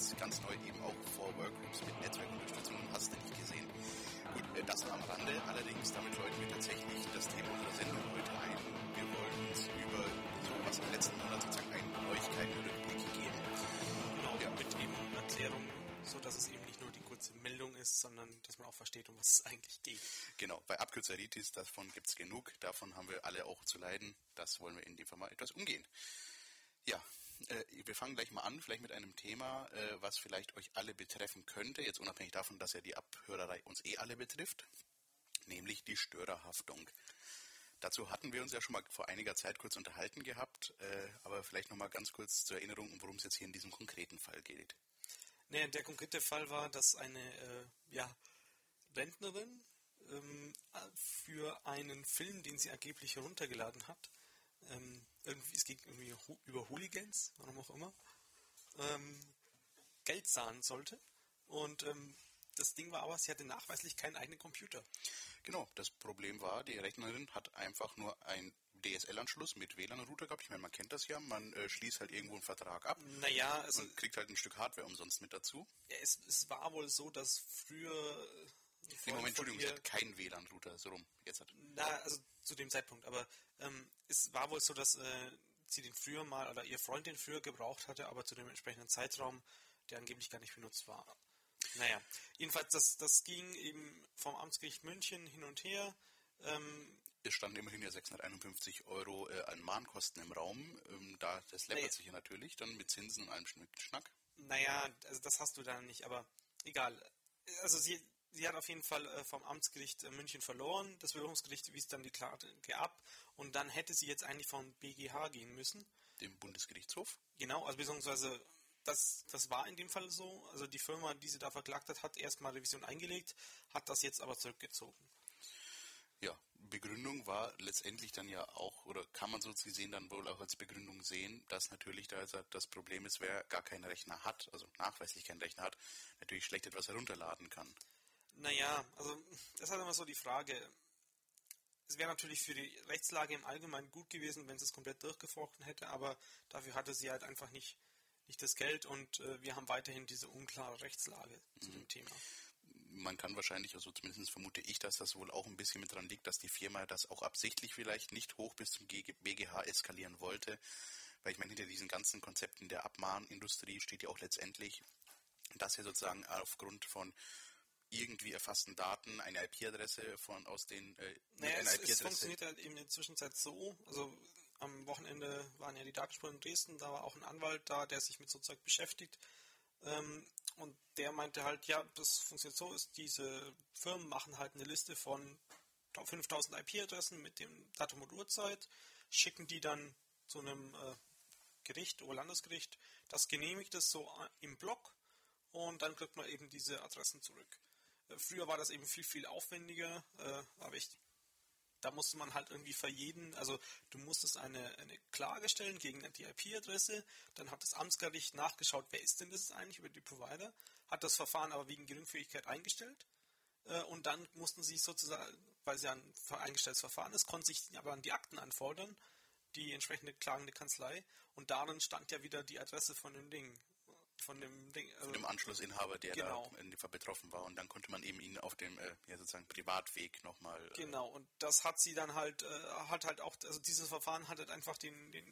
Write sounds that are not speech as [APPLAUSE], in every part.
Damals ganz neu eben auch vor Workgroups mit Netzwerkunterstützung, hast du nicht gesehen. Gut, äh, das nur am Rande, allerdings damit läuten wir tatsächlich das Thema unserer Sendung heute ein. Wir wollen uns über so was im letzten Monat sozusagen einen Neuigkeiten-Rückblick geben. Genau, mit eben Erklärung, so dass es eben nicht nur die kurze Meldung ist, sondern dass man auch versteht, um was es eigentlich geht. Genau, bei Abkürzeritis, davon gibt's genug, davon haben wir alle auch zu leiden. Das wollen wir in dem Fall mal etwas umgehen. Ja, äh, wir fangen gleich mal an, vielleicht mit einem Thema, äh, was vielleicht euch alle betreffen könnte, jetzt unabhängig davon, dass ja die Abhörerei uns eh alle betrifft, nämlich die Störerhaftung. Dazu hatten wir uns ja schon mal vor einiger Zeit kurz unterhalten gehabt, äh, aber vielleicht nochmal ganz kurz zur Erinnerung, worum es jetzt hier in diesem konkreten Fall geht. Naja, der konkrete Fall war, dass eine äh, ja, Rentnerin ähm, für einen Film, den sie angeblich heruntergeladen hat, ähm, es ging irgendwie über Hooligans, warum auch immer, ähm, Geld zahlen sollte. Und ähm, das Ding war aber, sie hatte nachweislich keinen eigenen Computer. Genau, das Problem war, die Rechnerin hat einfach nur einen DSL-Anschluss mit WLAN-Router gehabt. Ich meine, man kennt das ja, man äh, schließt halt irgendwo einen Vertrag ab Naja, also und kriegt halt ein Stück Hardware umsonst mit dazu. ja, es, es war wohl so, dass früher. Nee, Moment, Entschuldigung, sie ihr- hat keinen WLAN-Router, so rum. Jetzt hat, Na, also zu dem Zeitpunkt. Aber ähm, es war wohl so, dass äh, sie den früher mal oder ihr Freund den früher gebraucht hatte, aber zu dem entsprechenden Zeitraum, der angeblich gar nicht benutzt war. Naja, jedenfalls, das, das ging eben vom Amtsgericht München hin und her. Ähm, es standen immerhin ja 651 Euro äh, an Mahnkosten im Raum. Ähm, da, das läppert Nee. sich ja natürlich dann mit Zinsen und allem Schnack. naja, also das hast du da nicht, aber egal. Also sie, sie hat auf jeden Fall äh, vom Amtsgericht äh, München verloren. Das Berufungsgericht wies dann die Klage ab und dann hätte sie jetzt eigentlich vom BGH gehen müssen. Dem Bundesgerichtshof. Genau, also beziehungsweise das, das war in dem Fall so. Also die Firma, die sie da verklagt hat, hat erstmal Revision eingelegt, hat das jetzt aber zurückgezogen. Ja, Begründung war letztendlich dann ja auch, oder kann man so gesehen dann wohl auch als Begründung sehen, dass natürlich da also das Problem ist, wer gar keinen Rechner hat, also nachweislich keinen Rechner hat, natürlich schlecht etwas herunterladen kann. Naja, also das ist halt immer so die Frage. Es wäre natürlich für die Rechtslage im Allgemeinen gut gewesen, wenn sie es komplett durchgefochten hätte, aber dafür hatte sie halt einfach nicht, nicht das Geld und äh, wir haben weiterhin diese unklare Rechtslage zu dem Thema. man kann wahrscheinlich, also zumindest vermute ich, dass das wohl auch ein bisschen mit dran liegt, dass die Firma das auch absichtlich vielleicht nicht hoch bis zum BGH eskalieren wollte. Weil ich meine, hinter diesen ganzen Konzepten der Abmahnindustrie steht ja auch letztendlich, dass ja sozusagen aufgrund von irgendwie erfassten Daten eine IP-Adresse von aus den äh, Naja, eine es, es funktioniert halt eben in der Zwischenzeit so, also am Wochenende waren ja die Datenspuren in Dresden, da war auch ein Anwalt da, der sich mit so Zeug beschäftigt. Ähm, und der meinte halt, ja, das funktioniert so, ist diese Firmen machen halt eine Liste von 5000 IP-Adressen mit dem Datum und Uhrzeit, schicken die dann zu einem äh, Gericht, Oberlandesgericht, das genehmigt es so äh, im Block und dann kriegt man eben diese Adressen zurück. Früher war das eben viel, viel aufwendiger, äh, aber ich, da musste man halt irgendwie für jeden, also du musstest eine, eine Klage stellen gegen die IP-Adresse, dann hat das Amtsgericht nachgeschaut, wer ist denn das eigentlich über die Provider, hat das Verfahren aber wegen Geringfügigkeit eingestellt äh, und dann mussten sie sozusagen, weil es ja ein eingestelltes Verfahren ist, konnten sich aber dann die Akten anfordern, die entsprechende klagende Kanzlei und darin stand ja wieder die Adresse von dem Ding, von dem Ding. Also, von dem Anschlussinhaber, der Genau. da in dem Fall betroffen war. Und dann konnte man eben ihn auf dem äh, ja, sozusagen Privatweg nochmal. Äh, Genau, und das hat sie dann halt, äh, hat halt auch, also dieses Verfahren hat halt einfach den, den,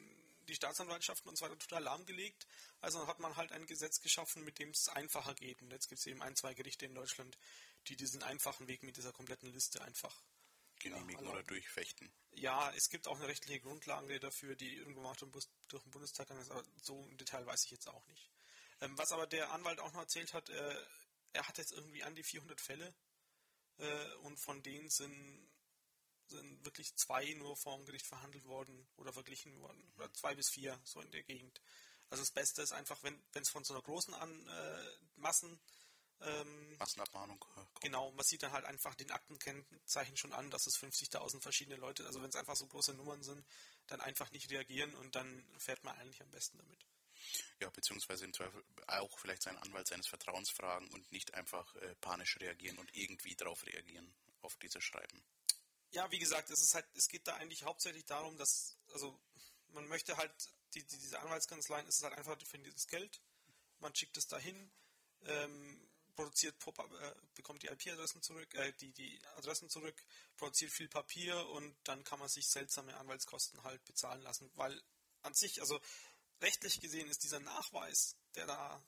die Staatsanwaltschaften und so weiter total lahmgelegt. Also hat man halt ein Gesetz geschaffen, mit dem es einfacher geht. Und jetzt gibt es eben ein, zwei Gerichte in Deutschland, die diesen einfachen Weg mit dieser kompletten Liste einfach genehmigen ja, oder durchfechten. Ja, es gibt auch eine rechtliche Grundlage dafür, die irgendwo mal durch den Bundestag gegangen ist, aber so im Detail weiß ich jetzt auch nicht. Ähm, was aber der Anwalt auch noch erzählt hat, äh, er hat jetzt irgendwie an die 400 Fälle äh, und von denen sind, sind wirklich zwei nur vor dem Gericht verhandelt worden oder verglichen worden. Oder zwei bis vier, so in der Gegend. Also das Beste ist einfach, wenn es von so einer großen an, äh, Massen ähm, Massenabmahnung. Kommt. Genau, man sieht dann halt einfach den Aktenkennzeichen schon an, dass es 50.000 verschiedene Leute, also wenn es einfach so große Nummern sind, dann einfach nicht reagieren und dann fährt man eigentlich am besten damit. Ja, beziehungsweise im Zweifel auch vielleicht seinen Anwalt seines Vertrauens fragen und nicht einfach äh, panisch reagieren und irgendwie darauf reagieren, auf diese Schreiben. Ja, wie gesagt, es ist halt, es geht da eigentlich hauptsächlich darum, dass, also man möchte halt, die, die, diese Anwaltskanzleien ist es halt einfach für dieses Geld, man schickt es dahin, ähm, produziert, äh, bekommt die IP-Adressen zurück, äh, die, die Adressen zurück, produziert viel Papier und dann kann man sich seltsame Anwaltskosten halt bezahlen lassen, weil an sich, also rechtlich gesehen ist dieser Nachweis, der da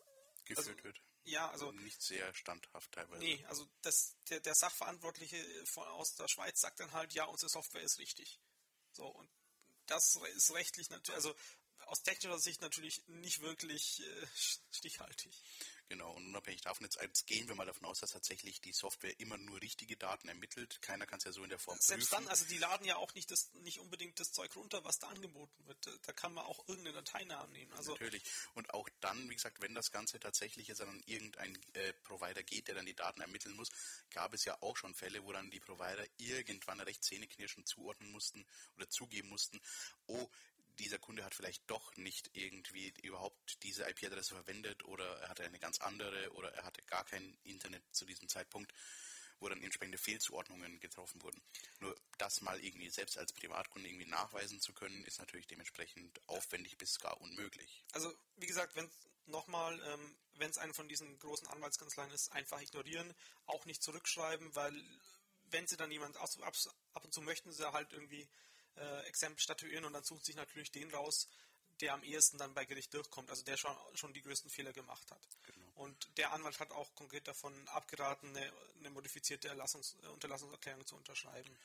geführt also, wird. Ja, also nicht sehr standhaft teilweise. Nee, also das, der, der Sachverantwortliche von, aus der Schweiz sagt dann halt, ja, unsere Software ist richtig. So, und das ist rechtlich natürlich, also aus technischer Sicht natürlich nicht wirklich äh, stichhaltig. Genau, und unabhängig davon, jetzt, jetzt gehen wir mal davon aus, dass tatsächlich die Software immer nur richtige Daten ermittelt. Keiner kann es ja so in der Form Selbst prüfen. dann, also die laden ja auch nicht, das, nicht unbedingt das Zeug runter, was da angeboten wird. Da kann man auch irgendeine Dateinamen nehmen. Also Natürlich. Und auch dann, wie gesagt, wenn das Ganze tatsächlich jetzt an irgendeinen äh, Provider geht, der dann die Daten ermitteln muss, gab es ja auch schon Fälle, wo dann die Provider irgendwann recht zähneknirschend zuordnen mussten oder zugeben mussten, oh, dieser Kunde hat vielleicht doch nicht irgendwie überhaupt diese IP-Adresse verwendet oder er hatte eine ganz andere oder er hatte gar kein Internet zu diesem Zeitpunkt, wo dann entsprechende Fehlzuordnungen getroffen wurden. Nur das mal irgendwie selbst als Privatkunde irgendwie nachweisen zu können, ist natürlich dementsprechend aufwendig bis gar unmöglich. Also wie gesagt, wenn nochmal, ähm, wenn es eine von diesen großen Anwaltskanzleien ist, einfach ignorieren, auch nicht zurückschreiben, weil wenn sie dann jemand ab, ab und zu möchten sie halt irgendwie äh, Exempel statuieren und dann sucht sich natürlich den raus, der am ehesten dann bei Gericht durchkommt, also der schon, schon die größten Fehler gemacht hat. Genau. Und der Anwalt hat auch konkret davon abgeraten, eine, eine modifizierte Erlassungs Unterlassungserklärung zu unterschreiben.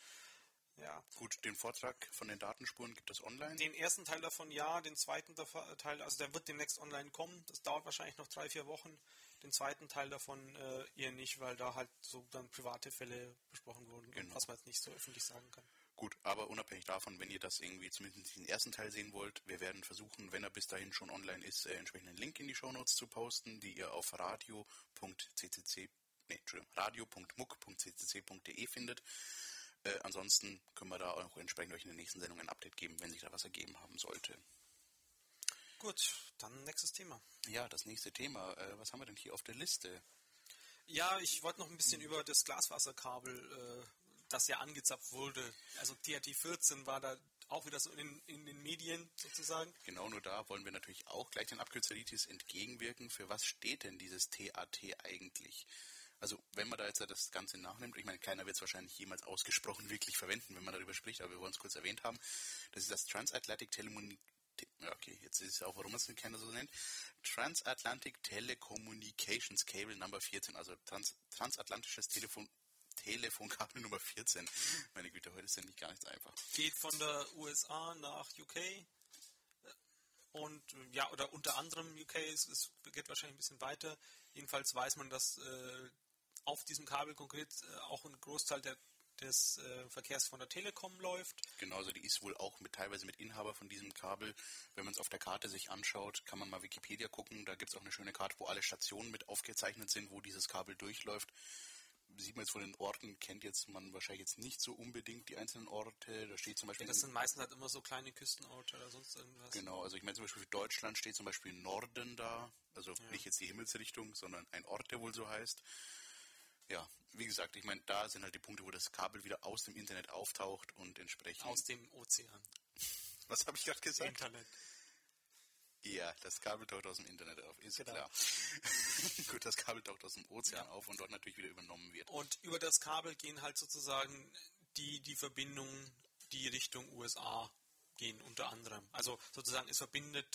Ja. Gut, den Vortrag von den Datenspuren gibt es online? Den ersten Teil davon ja, den zweiten Teil, also der wird demnächst online kommen. Das dauert wahrscheinlich noch drei, vier Wochen. Den zweiten Teil davon äh, eher nicht, weil da halt so dann private Fälle besprochen wurden, genau. was man jetzt nicht so öffentlich sagen kann. Gut, aber unabhängig davon, wenn ihr das irgendwie zumindest den ersten Teil sehen wollt, wir werden versuchen, wenn er bis dahin schon online ist, äh, entsprechend einen Link in die Shownotes zu posten, die ihr auf radio.ccc, nee, radio.muck.ccc.de findet. Äh, ansonsten können wir da auch entsprechend euch in der nächsten Sendung ein Update geben, wenn sich da was ergeben haben sollte. Gut, dann nächstes Thema. Ja, das nächste Thema. Äh, was haben wir denn hier auf der Liste? Ja, ich wollte noch ein bisschen über das Glasfaserkabel äh, das ja angezapft wurde. Also THT 14 war da auch wieder so in, in, den Medien sozusagen. Genau, nur da wollen wir natürlich auch gleich den Abkürzeritis entgegenwirken. Für was steht denn dieses TAT eigentlich? Also wenn man da jetzt das Ganze nachnimmt, ich meine, keiner wird es wahrscheinlich jemals ausgesprochen wirklich verwenden, wenn man darüber spricht, aber wir wollen es kurz erwähnt haben. Das ist das Transatlantic Telemun okay, jetzt ist es auch, warum es keiner so nennt. Transatlantic Telecommunications Cable Number 14, also trans transatlantisches Telefon Telefonkabel Nummer 14. Meine Güte, heute ist ja nicht gar nichts einfach. Geht von der USA nach UK. Und ja, oder unter anderem UK, es, es geht wahrscheinlich ein bisschen weiter. Jedenfalls weiß man, dass äh, auf diesem Kabel konkret äh, auch ein Großteil der, des äh, Verkehrs von der Telekom läuft. Genau, also die ist wohl auch mit teilweise mit Inhaber von diesem Kabel. Wenn man es auf der Karte sich anschaut, kann man mal Wikipedia gucken. Da gibt es auch eine schöne Karte, wo alle Stationen mit aufgezeichnet sind, wo dieses Kabel durchläuft sieht man jetzt von den Orten, kennt jetzt man wahrscheinlich jetzt nicht so unbedingt die einzelnen Orte. Da steht zum Beispiel. Das sind meistens halt immer so kleine Küstenorte oder sonst irgendwas. Genau, also ich meine zum Beispiel für Deutschland steht zum Beispiel Norden da, also ja. nicht jetzt die Himmelsrichtung, sondern ein Ort, der wohl so heißt. Ja, wie gesagt, ich meine, da sind halt die Punkte, wo das Kabel wieder aus dem Internet auftaucht und entsprechend. Aus dem Ozean. [LAUGHS] Was habe ich gerade gesagt? Internet. Ja, das Kabel taucht aus dem Internet auf, ist genau. klar. [LAUGHS] Gut, das Kabel taucht aus dem Ozean ja. auf und dort natürlich wieder übernommen wird. Und über das Kabel gehen halt sozusagen die, die Verbindungen, die Richtung USA gehen, unter anderem. Also sozusagen, es verbindet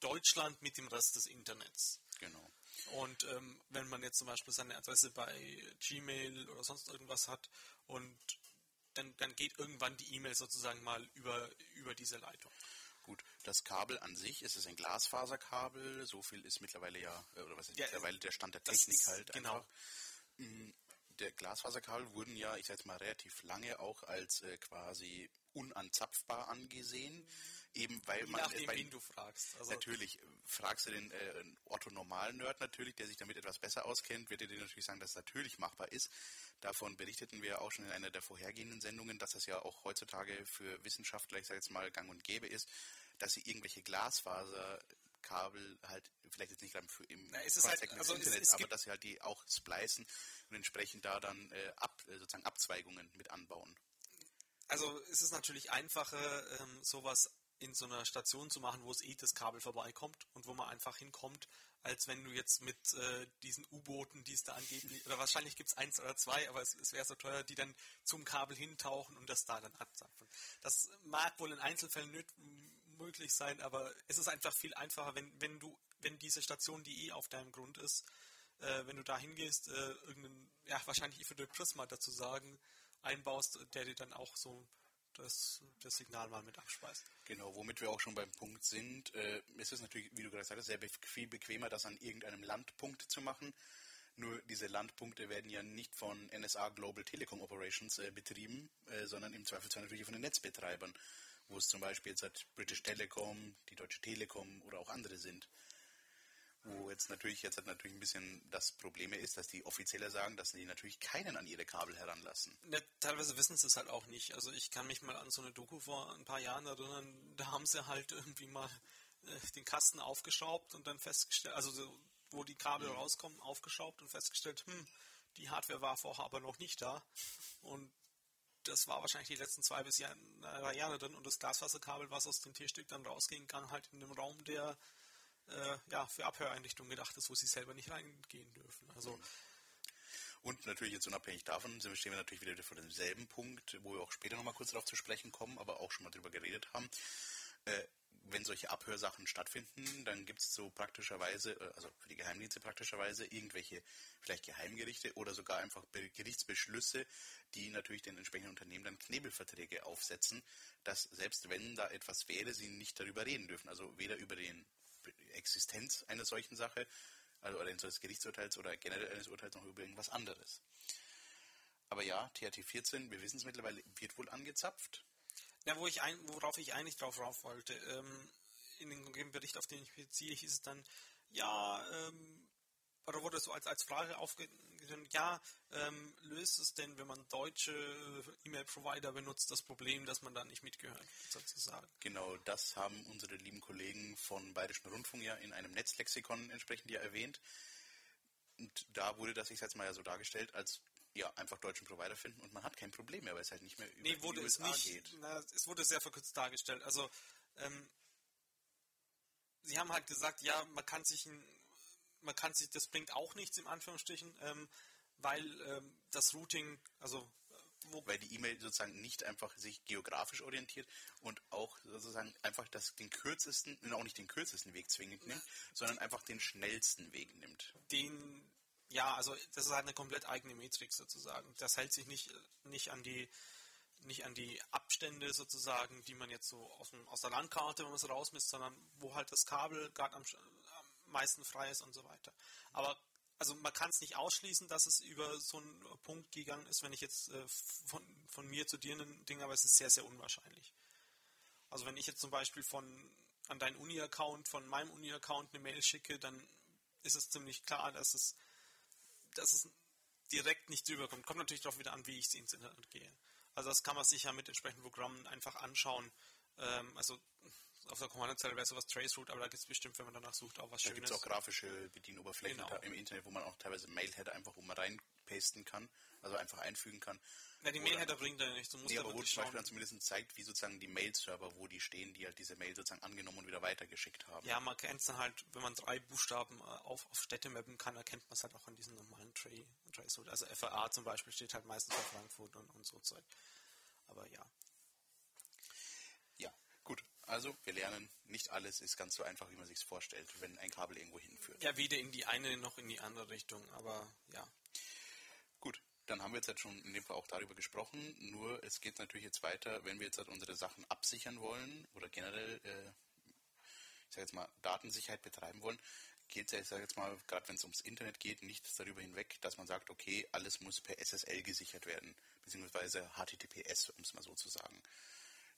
Deutschland mit dem Rest des Internets. Genau. Und ähm, wenn man jetzt zum Beispiel seine Adresse bei Gmail oder sonst irgendwas hat und dann, dann geht irgendwann die E-Mail sozusagen mal über, über diese Leitung. Gut, das Kabel an sich, ist es ein Glasfaserkabel, so viel ist mittlerweile ja, äh, oder was ist ja, mittlerweile der Stand der Technik ist, halt genau. einfach. Mm, der Glasfaserkabel wurden ja, ich sag jetzt mal, relativ lange auch als äh, quasi unanzapfbar angesehen. Eben weil man. Nachdem, wen du fragst. Also natürlich, äh, fragst du den äh, Otto-Normal-Nerd natürlich, der sich damit etwas besser auskennt, wird er dir natürlich sagen, dass es natürlich machbar ist. Davon berichteten wir auch schon in einer der vorhergehenden Sendungen, dass es ja auch heutzutage für Wissenschaftler, ich sage jetzt mal, gang und gäbe ist, dass sie irgendwelche Glasfaserkabel halt, vielleicht jetzt nicht gerade für im Na, es halt, also Internet, es, es aber dass sie halt die auch splicen und entsprechend da dann äh, ab, äh, sozusagen Abzweigungen mit anbauen. Also es ist natürlich einfacher, ähm, sowas in so einer Station zu machen, wo es eh das Kabel vorbeikommt und wo man einfach hinkommt, als wenn du jetzt mit äh, diesen U-Booten, die es da angeblich, oder wahrscheinlich gibt es eins oder zwei, aber es, es wäre so teuer, die dann zum Kabel hintauchen und das da dann abzapfen. Das mag wohl in Einzelfällen nicht möglich sein, aber es ist einfach viel einfacher, wenn, wenn du, wenn diese Station, die eh auf deinem Grund ist, äh, wenn du da hingehst, äh, irgendeinen, ja, wahrscheinlich ich würde Prisma dazu sagen, einbaust, der dir dann auch so das, das Signal mal mit abspeist. Genau, womit wir auch schon beim Punkt sind. Äh, es ist natürlich, wie du gerade sagst, sehr viel bequemer, das an irgendeinem Landpunkt zu machen. Nur diese Landpunkte werden ja nicht von NSA Global Telecom Operations äh, betrieben, äh, sondern im Zweifelsfall natürlich von den Netzbetreibern, wo es zum Beispiel jetzt halt British Telecom, die Deutsche Telekom oder auch andere sind. Wo jetzt natürlich jetzt halt natürlich ein bisschen das Problem ist, dass die Offizieller sagen, dass sie natürlich keinen an ihre Kabel heranlassen. Ja, teilweise wissen sie es halt auch nicht. Also ich kann mich mal an so eine Doku vor ein paar Jahren erinnern, da haben sie halt irgendwie mal äh, den Kasten aufgeschraubt und dann festgestellt, also so, wo die Kabel mhm. rauskommen, aufgeschraubt und festgestellt, hm, die Hardware war vorher aber noch nicht da. Und das war wahrscheinlich die letzten zwei bis drei Jahre drin und das Glasfaserkabel, was aus dem Tierstück dann rausging, kann halt in dem Raum, der äh, ja, für Abhöreinrichtungen gedacht ist, wo sie selber nicht reingehen dürfen. Also und natürlich jetzt unabhängig davon stehen wir natürlich wieder vor demselben Punkt, wo wir auch später nochmal kurz darauf zu sprechen kommen, aber auch schon mal drüber geredet haben. Äh, wenn solche Abhörsachen stattfinden, dann gibt es so praktischerweise, äh, also für die Geheimdienste praktischerweise, irgendwelche vielleicht Geheimgerichte oder sogar einfach Gerichtsbeschlüsse, die natürlich den entsprechenden Unternehmen dann Knebelverträge aufsetzen, dass selbst wenn da etwas wäre, sie nicht darüber reden dürfen. Also weder über den Existenz einer solchen Sache, also oder eines Gerichtsurteils oder generell eines Urteils noch über irgendwas anderes. Aber ja, THT 14, wir wissen es mittlerweile, wird wohl angezapft. Ja, wo ich ein, worauf ich eigentlich drauf rauf wollte, ähm, in dem Bericht, auf den ich beziehe, hieß es dann, ja, ähm, oder wurde so als, als Frage aufgegriffen, ja, ähm, löst es denn, wenn man deutsche äh, E-Mail-Provider benutzt, das Problem, dass man da nicht mitgehört, sozusagen? Genau, das haben unsere lieben Kollegen von Bayerischen Rundfunk ja in einem Netzlexikon entsprechend ja erwähnt. Und da wurde das, ich jetzt mal ja so dargestellt, als ja, einfach deutschen Provider finden und man hat kein Problem mehr, weil es halt nicht mehr über nee, wurde die USA es nicht, geht. Na, es wurde sehr verkürzt dargestellt. Also, ähm, sie haben halt gesagt, ja, man kann sich ein man kann sich, das bringt auch nichts im Anführungsstrichen, ähm, weil ähm, das Routing, also äh, weil die E-Mail sozusagen nicht einfach sich geografisch orientiert und auch sozusagen einfach das, den kürzesten, auch nicht den kürzesten Weg zwingend nimmt, sondern einfach den schnellsten Weg nimmt. Den, ja, also das ist halt eine komplett eigene Metrik sozusagen. Das hält sich nicht, nicht an die nicht an die Abstände sozusagen, die man jetzt so aus, dem, aus der Landkarte, wenn man es rausmisst, sondern wo halt das Kabel gerade am, meisten frei ist und so weiter. Aber also man kann es nicht ausschließen, dass es über so einen Punkt gegangen ist, wenn ich jetzt äh, von, von mir zu dir ein Ding, aber es ist sehr, sehr unwahrscheinlich. Also wenn ich jetzt zum Beispiel von an deinen Uni-Account, von meinem Uni-Account eine Mail schicke, dann ist es ziemlich klar, dass es, dass es direkt nicht drüber kommt. Kommt natürlich darauf wieder an, wie ich ins Internet gehe. Also das kann man sich ja mit entsprechenden Programmen einfach anschauen. Ähm, also auf der Kommandozeile wäre sowas Traceroute, aber da gibt es bestimmt, wenn man danach sucht, auch was da Schönes. Da gibt es auch grafische Bedienoberflächen genau. im Internet, wo man auch teilweise Mailheader einfach um reinpasten kann, also einfach einfügen kann. Ja, die Mailheader bringt er nicht. Du musst nee, aber wo zum Beispiel dann zumindest zeigt, wie sozusagen die Mail-Server, wo die stehen, die halt diese Mail sozusagen angenommen und wieder weitergeschickt haben. Ja, man kennt es dann halt, wenn man drei Buchstaben äh, auf, auf Städte mappen kann, erkennt man es halt auch an diesen normalen Traceroute. Also FAA zum Beispiel steht halt meistens für Frankfurt und, und so Zeug. Aber ja. Also, wir lernen, nicht alles ist ganz so einfach, wie man sich vorstellt, wenn ein Kabel irgendwo hinführt. Ja, weder in die eine noch in die andere Richtung, aber ja. Gut, dann haben wir jetzt halt schon in dem Fall auch darüber gesprochen. Nur es geht natürlich jetzt weiter, wenn wir jetzt halt unsere Sachen absichern wollen oder generell, äh, ich sage jetzt mal, Datensicherheit betreiben wollen, geht es ja, ich sage jetzt mal, gerade wenn es ums Internet geht, nicht darüber hinweg, dass man sagt, okay, alles muss per SSL gesichert werden, beziehungsweise HTTPS, um es mal so zu sagen.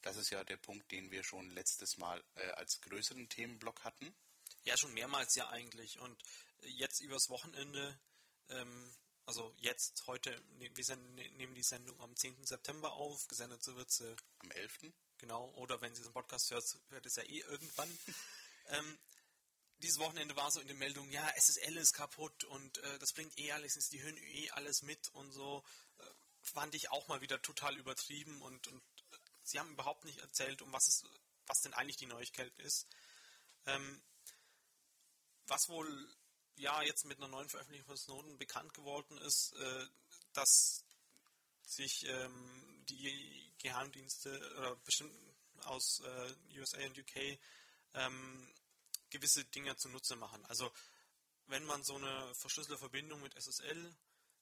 Das ist ja der Punkt, den wir schon letztes Mal äh, als größeren Themenblock hatten. Ja, schon mehrmals ja eigentlich. Und jetzt übers Wochenende ähm, also jetzt, heute, ne, wir senden, ne, nehmen die Sendung am 10. September auf, gesendet wird sie am 11. Genau, oder wenn Sie den Podcast hört, hört es ja eh irgendwann. [LAUGHS] ähm, dieses Wochenende war so in den Meldungen, ja, SSL ist kaputt und äh, das bringt eh alles, die hören eh alles mit und so. Äh, fand ich auch mal wieder total übertrieben und, und äh, sie haben überhaupt nicht erzählt, um was es, was denn eigentlich die Neuigkeit ist. Ähm, was wohl ja jetzt mit einer neuen Veröffentlichung von Snowden bekannt geworden ist, äh, dass sich ähm, die Geheimdienste oder bestimmt aus äh, USA und UK ähm, gewisse Dinge zunutze machen. Also wenn man so eine verschlüsselte Verbindung mit SSL,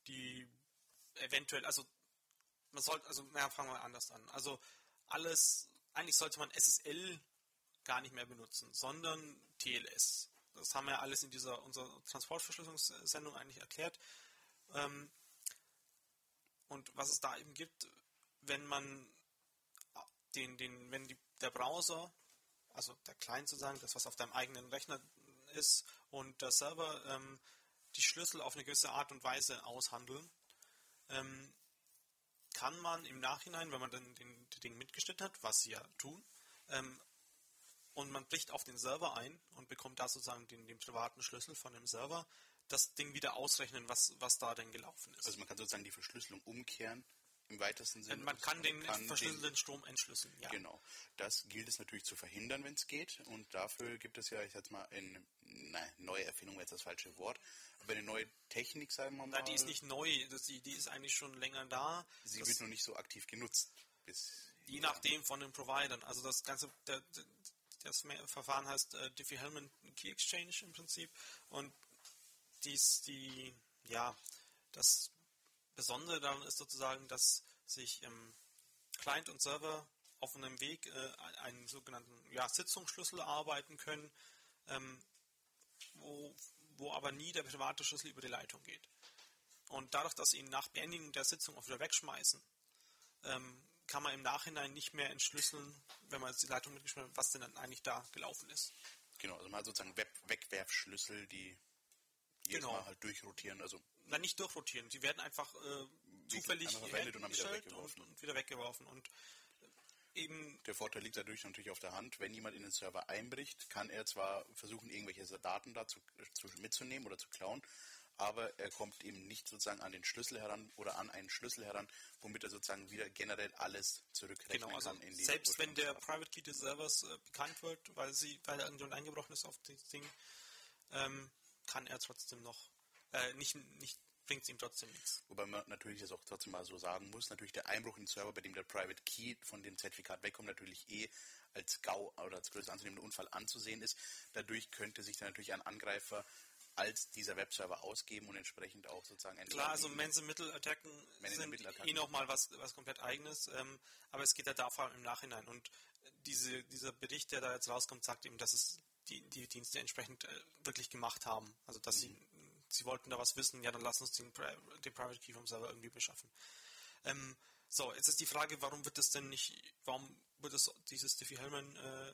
die eventuell, also man sollte, also naja, fangen wir anders an. Also alles, eigentlich sollte man SSL gar nicht mehr benutzen, sondern TLS. Das haben wir alles in dieser unserer Transportverschlüsselungssendung eigentlich erklärt. Ähm, und was es da eben gibt, wenn man den, den, wenn die, der Browser, also der Client sozusagen, das was auf deinem eigenen Rechner ist, und der Server ähm, die Schlüssel auf eine gewisse Art und Weise aushandeln, ähm, kann man im Nachhinein, wenn man dann den, den Ding mitgestellt hat, was sie ja tun, ähm, und man bricht auf den Server ein und bekommt da sozusagen den, den privaten Schlüssel von dem Server, das Ding wieder ausrechnen, was, was da denn gelaufen ist. Also man kann sozusagen die Verschlüsselung umkehren im weitesten Sinne. Man kann den kann verschlüsselten den, Strom entschlüsseln, ja. Genau. Das gilt es natürlich zu verhindern, wenn es geht. Und dafür gibt es ja, ich sag mal, eine neue Erfindung wäre jetzt das falsche Wort, aber eine neue Technik, sagen wir mal. Nein, die ist nicht neu, das, die, die ist eigentlich schon länger da. Sie das wird nur nicht so aktiv genutzt. je nachdem von den Providern. Also das ganze, der, das Verfahren heißt äh, Diffie-Hellman Key Exchange im Prinzip. Und dies, die, ja, das Besondere daran ist sozusagen, dass sich ähm, Client und Server auf einem Weg äh, einen sogenannten ja, Sitzungsschlüssel erarbeiten können, ähm, wo, wo aber nie der private Schlüssel über die Leitung geht. Und dadurch, dass sie ihn nach Beendigung der Sitzung auch wieder wegschmeißen, ähm, kann man im Nachhinein nicht mehr entschlüsseln, wenn man die Leitung mitgeschmissen hat, was denn dann eigentlich da gelaufen ist. Genau, also man hat sozusagen Web Wegwerfschlüssel, die jedes genau. Mal halt durchrotieren. Also Na, nicht durchrotieren, die werden einfach äh, zufällig einfach und, dann wieder weggeworfen. Und, und wieder weggeworfen. Und äh, eben der Vorteil liegt dadurch natürlich auf der Hand. Wenn jemand in den Server einbricht, kann er zwar versuchen, irgendwelche Daten da zu, zu, mitzunehmen oder zu klauen, aber er kommt eben nicht sozusagen an den Schlüssel heran oder an einen Schlüssel heran, womit er sozusagen wieder generell alles zurückrechnen genau, also kann. In die selbst wenn der Private Key des Servers äh, bekannt wird, weil sie, weil er irgendwann eingebrochen ist auf das Ding, ähm, kann er trotzdem noch äh, nicht, nicht bringt es ihm trotzdem nichts. Wobei man natürlich das auch trotzdem mal so sagen muss, natürlich der Einbruch in den Server, bei dem der Private Key von dem Zertifikat wegkommt, natürlich eh als GAU oder als größte anzunehmende Unfall anzusehen ist. Dadurch könnte sich dann natürlich ein Angreifer als dieser Webserver ausgeben und entsprechend auch sozusagen Klar, also Man-in-the-Middle-Attacken sind eh nochmal was, was komplett eigenes, ähm, aber es geht ja da vor allem im Nachhinein und diese, dieser Bericht, der da jetzt rauskommt, sagt eben, dass es die, die Dienste entsprechend äh, wirklich gemacht haben. Also dass mhm. sie, sie wollten da was wissen, ja dann lass uns den, den Private Key vom Server irgendwie beschaffen. Ähm, so, jetzt ist die Frage, warum wird das denn nicht, warum wird das dieses Diffie-Hellman äh,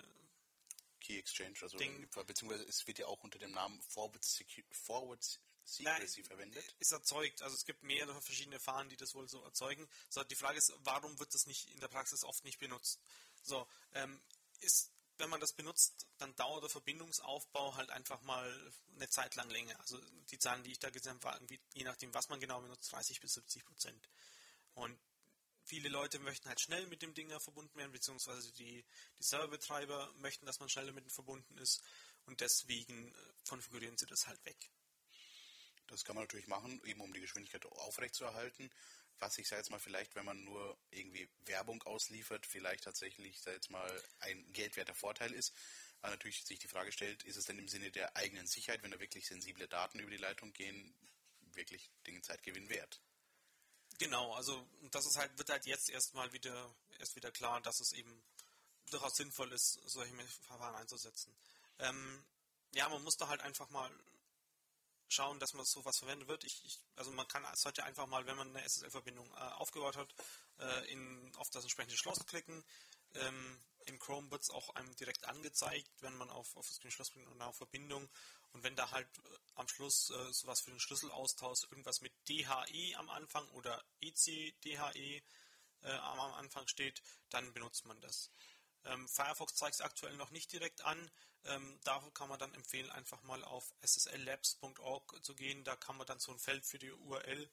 Key Exchange, also Ding. beziehungsweise es wird ja auch unter dem Namen Forward, Secu Forward Secrecy Nein, verwendet. Ist erzeugt, also es gibt mehrere verschiedene Fahnen, die das wohl so erzeugen. So, die Frage ist, warum wird das nicht in der Praxis oft nicht benutzt? So, ähm, ist, wenn man das benutzt, dann dauert der Verbindungsaufbau halt einfach mal eine Zeit lang länger. Also die Zahlen, die ich da gesehen habe, waren je nachdem, was man genau benutzt, 30 bis 70 Prozent. Und viele Leute möchten halt schnell mit dem Ding verbunden werden, beziehungsweise die, die Serverbetreiber möchten, dass man schneller mit dem verbunden ist und deswegen äh, konfigurieren sie das halt weg. Das kann man natürlich machen, eben um die Geschwindigkeit aufrechtzuerhalten. Was ich sage jetzt mal vielleicht, wenn man nur irgendwie Werbung ausliefert, vielleicht tatsächlich sag jetzt mal ein geldwerter Vorteil ist. Aber natürlich sich die Frage stellt, ist es denn im Sinne der eigenen Sicherheit, wenn da wirklich sensible Daten über die Leitung gehen, wirklich den Zeitgewinn wert? Genau, also das ist halt, wird halt jetzt erstmal wieder erst wieder klar, dass es eben durchaus sinnvoll ist, solche Verfahren einzusetzen. Ähm, ja, man muss da halt einfach mal schauen, dass man sowas verwendet wird. Ich, ich, also man kann sollte einfach mal, wenn man eine SSL-Verbindung äh, aufgebaut hat, äh, in, auf das entsprechende Schloss klicken. Ähm, Im Chrome wird es auch einem direkt angezeigt, wenn man auf, auf das Schloss klickt und auf Verbindung. Und wenn da halt äh, am Schluss äh, sowas für den Schlüsselaustausch, irgendwas mit DHE am Anfang oder ECDHE äh, am Anfang steht, dann benutzt man das. Ähm, Firefox zeigt es aktuell noch nicht direkt an. Ähm, dafür kann man dann empfehlen, einfach mal auf sslabs.org zu gehen. Da kann man dann so ein Feld für die URL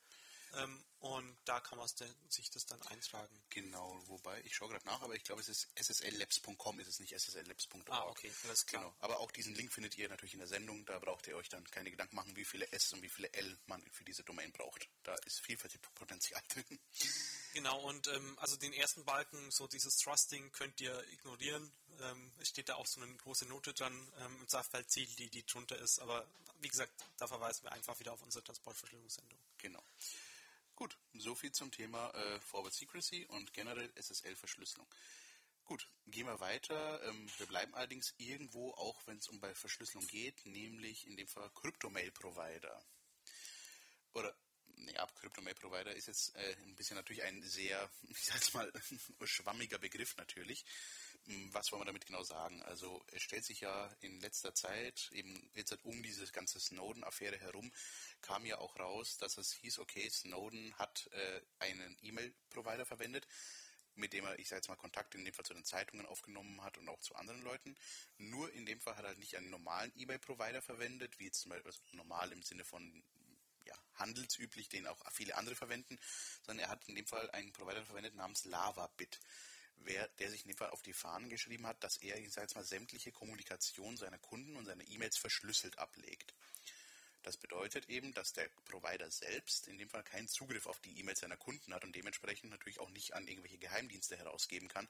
ähm, und da kann man sich das dann eintragen. Genau, wobei, ich schaue gerade nach, aber ich glaube, es ist sslabs.com, ist es nicht sslabs.org. Ah, okay, alles klar. Genau. Aber auch diesen Link findet ihr natürlich in der Sendung. Da braucht ihr euch dann keine Gedanken machen, wie viele S und wie viele L man für diese Domain braucht. Da ist viel Potenzial [LAUGHS] drin. Genau, und ähm, also den ersten Balken, so dieses Trusting, könnt ihr ignorieren. Ähm, steht da auch so eine große Note dran ähm, im Sachverhaltsziel, die, die drunter ist. Aber wie gesagt, da verweisen wir einfach wieder auf unsere Transportverschlüsselungssendung. Genau. Gut, soviel zum Thema äh, Forward Secrecy und generell SSL-Verschlüsselung. Gut, gehen wir weiter. Ähm, wir bleiben allerdings irgendwo, auch wenn es um bei Verschlüsselung geht, nämlich in dem Fall Crypto-Mail-Provider. Oder, naja, Crypto-Mail-Provider ist jetzt äh, ein bisschen natürlich ein sehr, [LAUGHS] ich sag's mal, [LAUGHS] schwammiger Begriff natürlich. Hm, was wollen wir damit genau sagen? Also es stellt sich ja in letzter Zeit, eben jetzt um diese ganze Snowden-Affäre herum, kam ja auch raus, dass es hieß, okay, Snowden hat äh, einen E-Mail-Provider verwendet, mit dem er, ich sage jetzt mal, Kontakt in dem Fall zu den Zeitungen aufgenommen hat und auch zu anderen Leuten. Nur in dem Fall hat er nicht einen normalen E-Mail-Provider verwendet, wie zum Beispiel also normal im Sinne von ja, handelsüblich, den auch viele andere verwenden, sondern er hat in dem Fall einen Provider verwendet namens LavaBit. Wer, der sich in dem Fall auf die Fahnen geschrieben hat, dass er, ich jetzt mal, sämtliche Kommunikation seiner Kunden und seiner E-Mails verschlüsselt ablegt. Das bedeutet eben, dass der Provider selbst in dem Fall keinen Zugriff auf die E-Mails seiner Kunden hat und dementsprechend natürlich auch nicht an irgendwelche Geheimdienste herausgeben kann,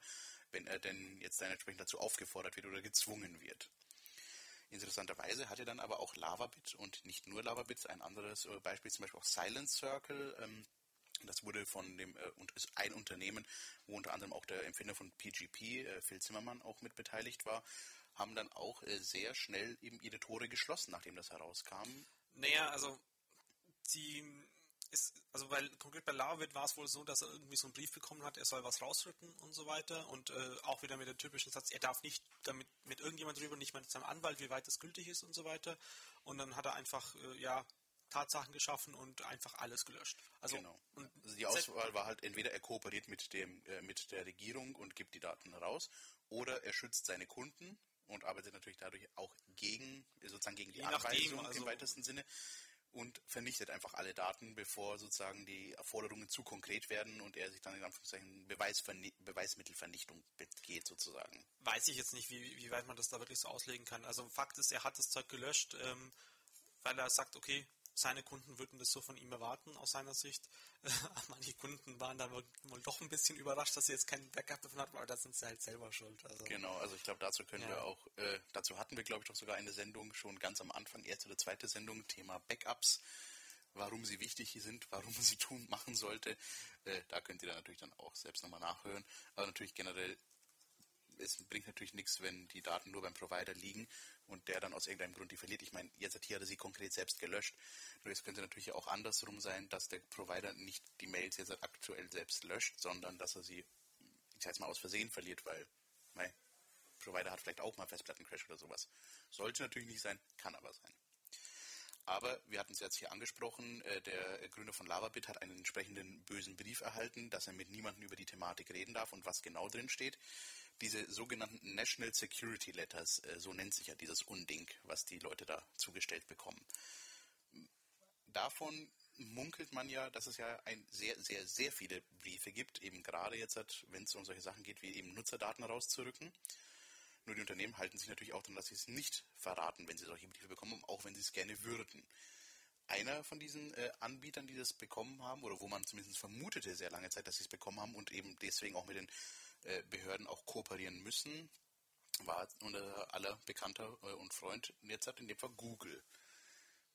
wenn er denn jetzt dann entsprechend dazu aufgefordert wird oder gezwungen wird. Interessanterweise hat er dann aber auch Lavabit und nicht nur Lavabit, ein anderes äh, Beispiel zum Beispiel auch Silent Circle. Ähm, das wurde von dem äh, und ist ein Unternehmen, wo unter anderem auch der Empfinder von PGP, äh, Phil Zimmermann, auch mit beteiligt war, haben dann auch sehr schnell eben ihre Tore geschlossen, nachdem das herauskam. Naja, also die ist, also weil konkret bei Lavit war es wohl so, dass er irgendwie so einen Brief bekommen hat, er soll was rausrücken und so weiter und äh, auch wieder mit dem typischen Satz, er darf nicht damit mit irgendjemand drüber, nicht mal mit seinem Anwalt, wie weit das gültig ist und so weiter. Und dann hat er einfach äh, ja Tatsachen geschaffen und einfach alles gelöscht. Also, genau. also die Auswahl war halt entweder er kooperiert mit dem äh, mit der Regierung und gibt die Daten heraus oder er schützt seine Kunden und arbeitet natürlich dadurch auch gegen, sozusagen gegen die Anweisung also im weitesten Sinne und vernichtet einfach alle Daten, bevor sozusagen die Forderungen zu konkret werden und er sich dann in Anführungszeichen Beweisverni Beweismittelvernichtung begeht sozusagen. Weiß ich jetzt nicht, wie, wie weit man das da wirklich so auslegen kann. Also Fakt ist, er hat das Zeug gelöscht, ähm, weil er sagt, okay, seine Kunden würden das so von ihm erwarten, aus seiner Sicht. [LAUGHS] Manche Kunden waren dann wohl doch ein bisschen überrascht, dass sie jetzt kein Backup davon hatten, aber da sind sie halt selber schuld. Also, genau, also ich glaube, dazu können ja. wir auch, äh, dazu hatten wir, glaube ich, doch sogar eine Sendung schon ganz am Anfang, erste oder zweite Sendung, Thema Backups warum sie wichtig sind, warum man sie tun, machen sollte. Äh, da könnt ihr dann natürlich dann auch selbst nochmal nachhören. Aber natürlich generell es bringt natürlich nichts, wenn die Daten nur beim Provider liegen und der dann aus irgendeinem Grund die verliert. Ich meine, jetzt hat hier sie konkret selbst gelöscht. Nur es könnte natürlich auch andersrum sein, dass der Provider nicht die Mails jetzt aktuell selbst löscht, sondern dass er sie, ich sag jetzt mal, aus Versehen verliert, weil mein Provider hat vielleicht auch mal Festplattencrash oder sowas. Sollte natürlich nicht sein, kann aber sein. Aber wir hatten es jetzt hier angesprochen, äh, der Gründer von Lavabit hat einen entsprechenden bösen Brief erhalten, dass er mit niemandem über die Thematik reden darf und was genau drin steht diese sogenannten National Security Letters, äh, so nennt sich ja dieses Unding, was die Leute da zugestellt bekommen. Davon munkelt man ja, dass es ja ein sehr, sehr, sehr viele Briefe gibt, eben gerade jetzt, wenn es um solche Sachen geht, wie eben Nutzerdaten rauszurücken. Nur die Unternehmen halten sich natürlich auch daran, dass sie es nicht verraten, wenn sie solche Briefe bekommen, auch wenn sie es gerne würden. Einer von diesen äh, Anbietern, die das bekommen haben, oder wo man zumindest vermutete sehr lange Zeit, dass sie es bekommen haben und eben deswegen auch mit den äh, Behörden auch kooperieren müssen, war unser aller Bekannter äh, und Freund jetzt hat in dem Fall Google.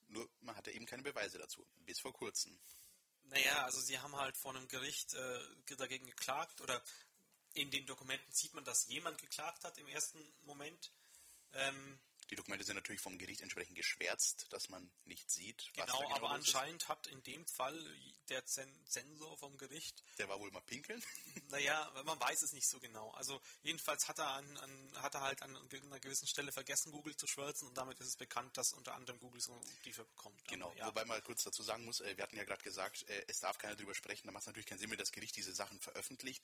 Nur man hatte eben keine Beweise dazu, bis vor kurzem. Naja, also sie haben halt vor einem Gericht äh, dagegen geklagt oder in den Dokumenten sieht man, dass jemand geklagt hat im ersten Moment. Ähm, die Dokumente sind natürlich vom Gericht entsprechend geschwärzt, dass man nicht sieht. Genau, genau aber anscheinend ist. hat in dem Fall der Zensor vom Gericht. Der war wohl mal pinkeln? [LAUGHS] Naja, man weiß es nicht so genau. Also jedenfalls hat er, an, an, hat er halt an einer gewissen Stelle vergessen, Google zu schwärzen und damit ist es bekannt, dass unter anderem Google so Briefe bekommt. Genau, aber, ja. wobei man kurz dazu sagen muss, äh, wir hatten ja gerade gesagt, äh, es darf keiner darüber sprechen, da macht es natürlich keinen Sinn, wenn das Gericht diese Sachen veröffentlicht.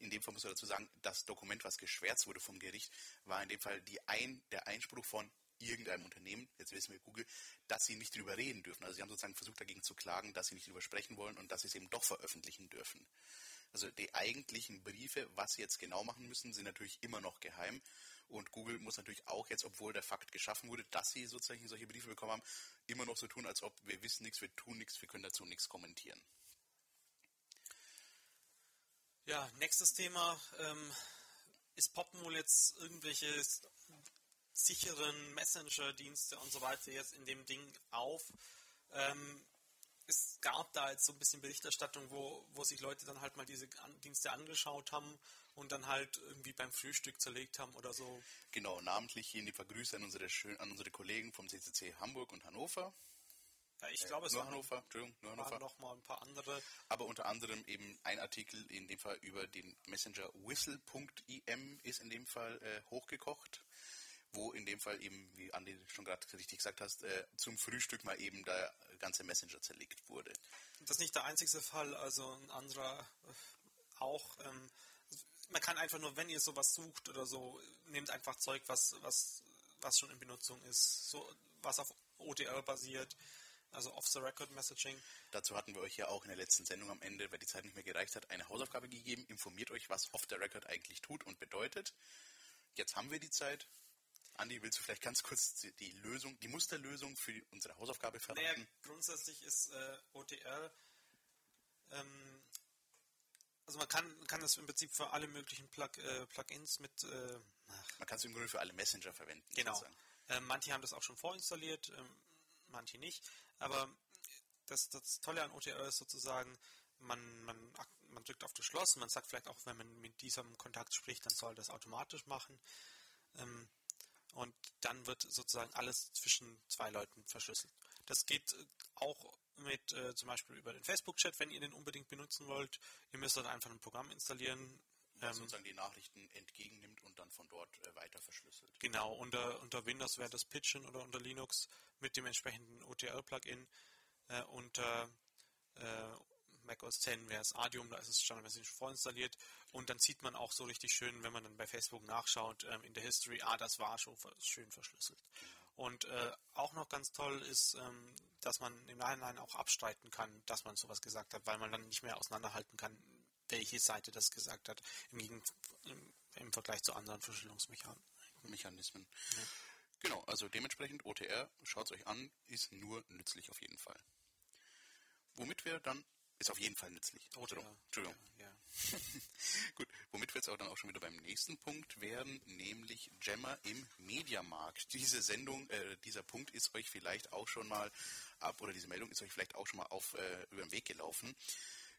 In dem Fall muss man dazu sagen, das Dokument, was geschwärzt wurde vom Gericht, war in dem Fall die ein, der Einspruch von irgendeinem Unternehmen, jetzt wissen wir Google, dass sie nicht drüber reden dürfen. Also sie haben sozusagen versucht dagegen zu klagen, dass sie nicht drüber sprechen wollen und dass sie es eben doch veröffentlichen dürfen. Also die eigentlichen Briefe, was sie jetzt genau machen müssen, sind natürlich immer noch geheim. Und Google muss natürlich auch jetzt, obwohl der Fakt geschaffen wurde, dass sie sozusagen solche Briefe bekommen haben, immer noch so tun, als ob wir wissen nichts, wir tun nichts, wir können dazu nichts kommentieren. Ja, nächstes Thema. Ähm, ist poppen wohl jetzt irgendwelche sicheren Messenger-Dienste und so weiter jetzt in dem Ding auf. Ähm, es gab da jetzt so ein bisschen Berichterstattung, wo, wo sich Leute dann halt mal diese Dienste angeschaut haben und dann halt irgendwie beim Frühstück zerlegt haben oder so. Genau, namentlich hier in die Vergrüße an unsere, an unsere Kollegen vom CCC Hamburg und Hannover. Ja, ich glaube, es nur waren, Hannover, Entschuldigung, nur Hannover. noch mal ein paar andere. Aber unter anderem eben ein Artikel, in dem Fall über den Messenger Whistle.im ist in dem Fall äh, hochgekocht wo in dem Fall eben, wie Andi schon gerade richtig gesagt hast, äh, zum Frühstück mal eben der ganze Messenger zerlegt wurde. Das ist nicht der einzige Fall, also ein anderer äh, auch. Ähm, man kann einfach nur, wenn ihr sowas sucht oder so, nehmt einfach Zeug, was, was, was schon in Benutzung ist, so was auf OTR basiert. Also Off-the-Record-Messaging. Dazu hatten wir euch ja auch in der letzten Sendung am Ende, weil die Zeit nicht mehr gereicht hat, eine Hausaufgabe gegeben. Informiert euch, was Off-the-Record eigentlich tut und bedeutet. Jetzt haben wir die Zeit. Andi, willst du vielleicht ganz kurz die Lösung, die Musterlösung für unsere Hausaufgabe verraten? Naja, grundsätzlich ist äh, OTR, ähm, also man kann, kann das im Prinzip für alle möglichen Plug, äh, Plugins mit... Äh, man kann es im Grunde für alle Messenger verwenden. Genau. Äh, manche haben das auch schon vorinstalliert, ähm, manche nicht. Aber das, das Tolle an OTR ist sozusagen, man, man, man drückt auf das Schloss und man sagt vielleicht auch, wenn man mit diesem Kontakt spricht, dann soll das automatisch machen. Ähm, und dann wird sozusagen alles zwischen zwei Leuten verschlüsselt. Das geht äh, auch mit äh, zum Beispiel über den Facebook-Chat, wenn ihr den unbedingt benutzen wollt. Ihr müsst dann einfach ein Programm installieren. Das ähm, sozusagen die Nachrichten entgegennimmt und dann von dort äh, weiter verschlüsselt. Genau, unter, unter Windows wäre das Pitchen oder unter Linux mit dem entsprechenden OTL-Plugin. Äh, unter äh, Mac OS 10 wäre es Adium, da ist es standardmäßig vorinstalliert und dann sieht man auch so richtig schön, wenn man dann bei Facebook nachschaut ähm, in der History, ah, das war schon schön verschlüsselt. Und äh, auch noch ganz toll ist, ähm, dass man im Nachhinein auch abstreiten kann, dass man sowas gesagt hat, weil man dann nicht mehr auseinanderhalten kann, welche Seite das gesagt hat, im, Gegen im, im Vergleich zu anderen Verschlüsselungsmechanismen. Ja. Genau, also dementsprechend OTR, schaut es euch an, ist nur nützlich auf jeden Fall. Womit wir dann ist auf jeden Fall nützlich. Oh, Entschuldigung. Entschuldigung. Ja, ja. [LAUGHS] Gut, womit wir jetzt auch dann auch schon wieder beim nächsten Punkt werden, nämlich Gemma im Mediamarkt. Diese Sendung, äh, dieser Punkt ist euch vielleicht auch schon mal ab, oder diese Meldung ist euch vielleicht auch schon mal auf, äh, über den Weg gelaufen.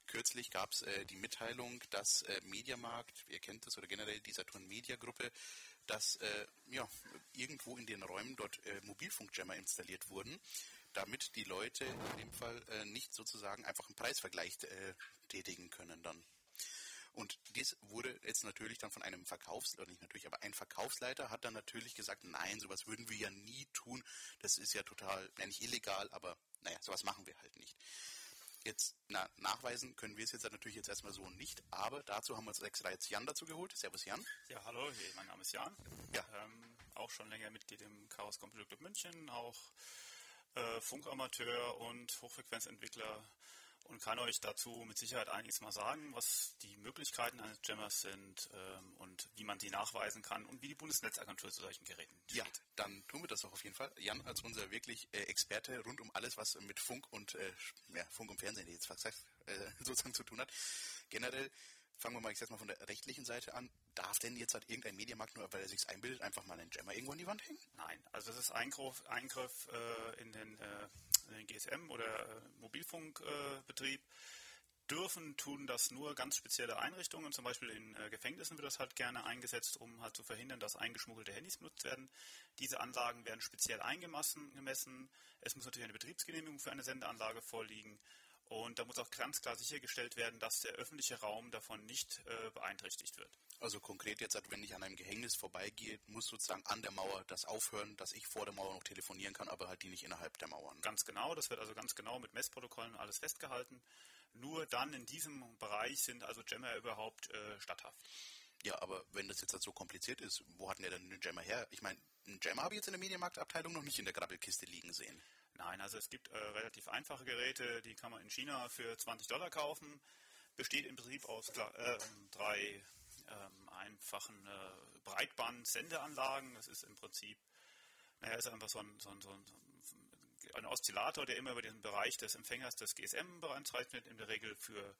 Kürzlich gab es äh, die Mitteilung, dass äh, Mediamarkt, ihr kennt das, oder generell die Saturn Media Gruppe, dass äh, ja, irgendwo in den Räumen dort äh, Mobilfunkjammer installiert wurden damit die Leute in dem Fall äh, nicht sozusagen einfach einen Preisvergleich äh, tätigen können dann. Und dies wurde jetzt natürlich dann von einem Verkaufsleiter, nicht natürlich, aber ein Verkaufsleiter hat dann natürlich gesagt, nein, sowas würden wir ja nie tun. Das ist ja total, ja nicht illegal, aber naja, sowas machen wir halt nicht. Jetzt na, nachweisen können wir es jetzt natürlich jetzt erstmal so nicht, aber dazu haben wir uns extra jetzt Jan dazu geholt. Servus Jan. Ja, hallo, mein Name ist Jan. Ja. Ähm, auch schon länger Mitglied im Chaos Computer Club München, auch äh, Funkamateur und Hochfrequenzentwickler und kann euch dazu mit Sicherheit einiges mal sagen, was die Möglichkeiten eines Jammers sind ähm, und wie man die nachweisen kann und wie die Bundesnetzagentur zu solchen Geräten steht. Ja, dann tun wir das doch auf jeden Fall. Jan als unser wirklich äh, Experte rund um alles, was mit Funk und äh, ja, Funk und Fernsehen jetzt fast äh, [LAUGHS] sozusagen zu tun hat. Generell fangen wir mal jetzt mal von der rechtlichen Seite an. Darf denn jetzt halt irgendein Mediamarkt nur, weil er sich einbildet, einfach mal einen Jammer irgendwo an die Wand hängen? Nein, also das ist Eingriff, Eingriff äh, in den äh, den GSM oder Mobilfunkbetrieb, dürfen, tun das nur ganz spezielle Einrichtungen. Zum Beispiel in äh, Gefängnissen wird das halt gerne eingesetzt, um halt zu verhindern, dass eingeschmuggelte Handys benutzt werden. Diese Anlagen werden speziell eingemessen. Gemessen. Es muss natürlich eine Betriebsgenehmigung für eine Sendeanlage vorliegen. Und da muss auch ganz klar sichergestellt werden, dass der öffentliche Raum davon nicht äh, beeinträchtigt wird. Also konkret jetzt, wenn ich an einem Gefängnis vorbeigehe, muss sozusagen an der Mauer das aufhören, dass ich vor der Mauer noch telefonieren kann, aber halt die nicht innerhalb der Mauern. Ganz genau, das wird also ganz genau mit Messprotokollen alles festgehalten. Nur dann in diesem Bereich sind also Jammer überhaupt äh, statthaft. Ja, aber wenn das jetzt halt so kompliziert ist, wo hatten wir denn einen Jammer her? Ich meine, einen Jammer habe ich jetzt in der Medienmarktabteilung noch nicht in der Grabbelkiste liegen sehen. Nein, also es gibt äh, relativ einfache Geräte, die kann man in China für 20 Dollar kaufen. Besteht im Prinzip aus äh, drei ähm, einfachen äh, Breitband-Sendeanlagen. Das ist im Prinzip, naja, ist einfach so ein, so ein, so ein Oszillator, der immer über den Bereich des Empfängers des GSM berechnet, in der Regel für,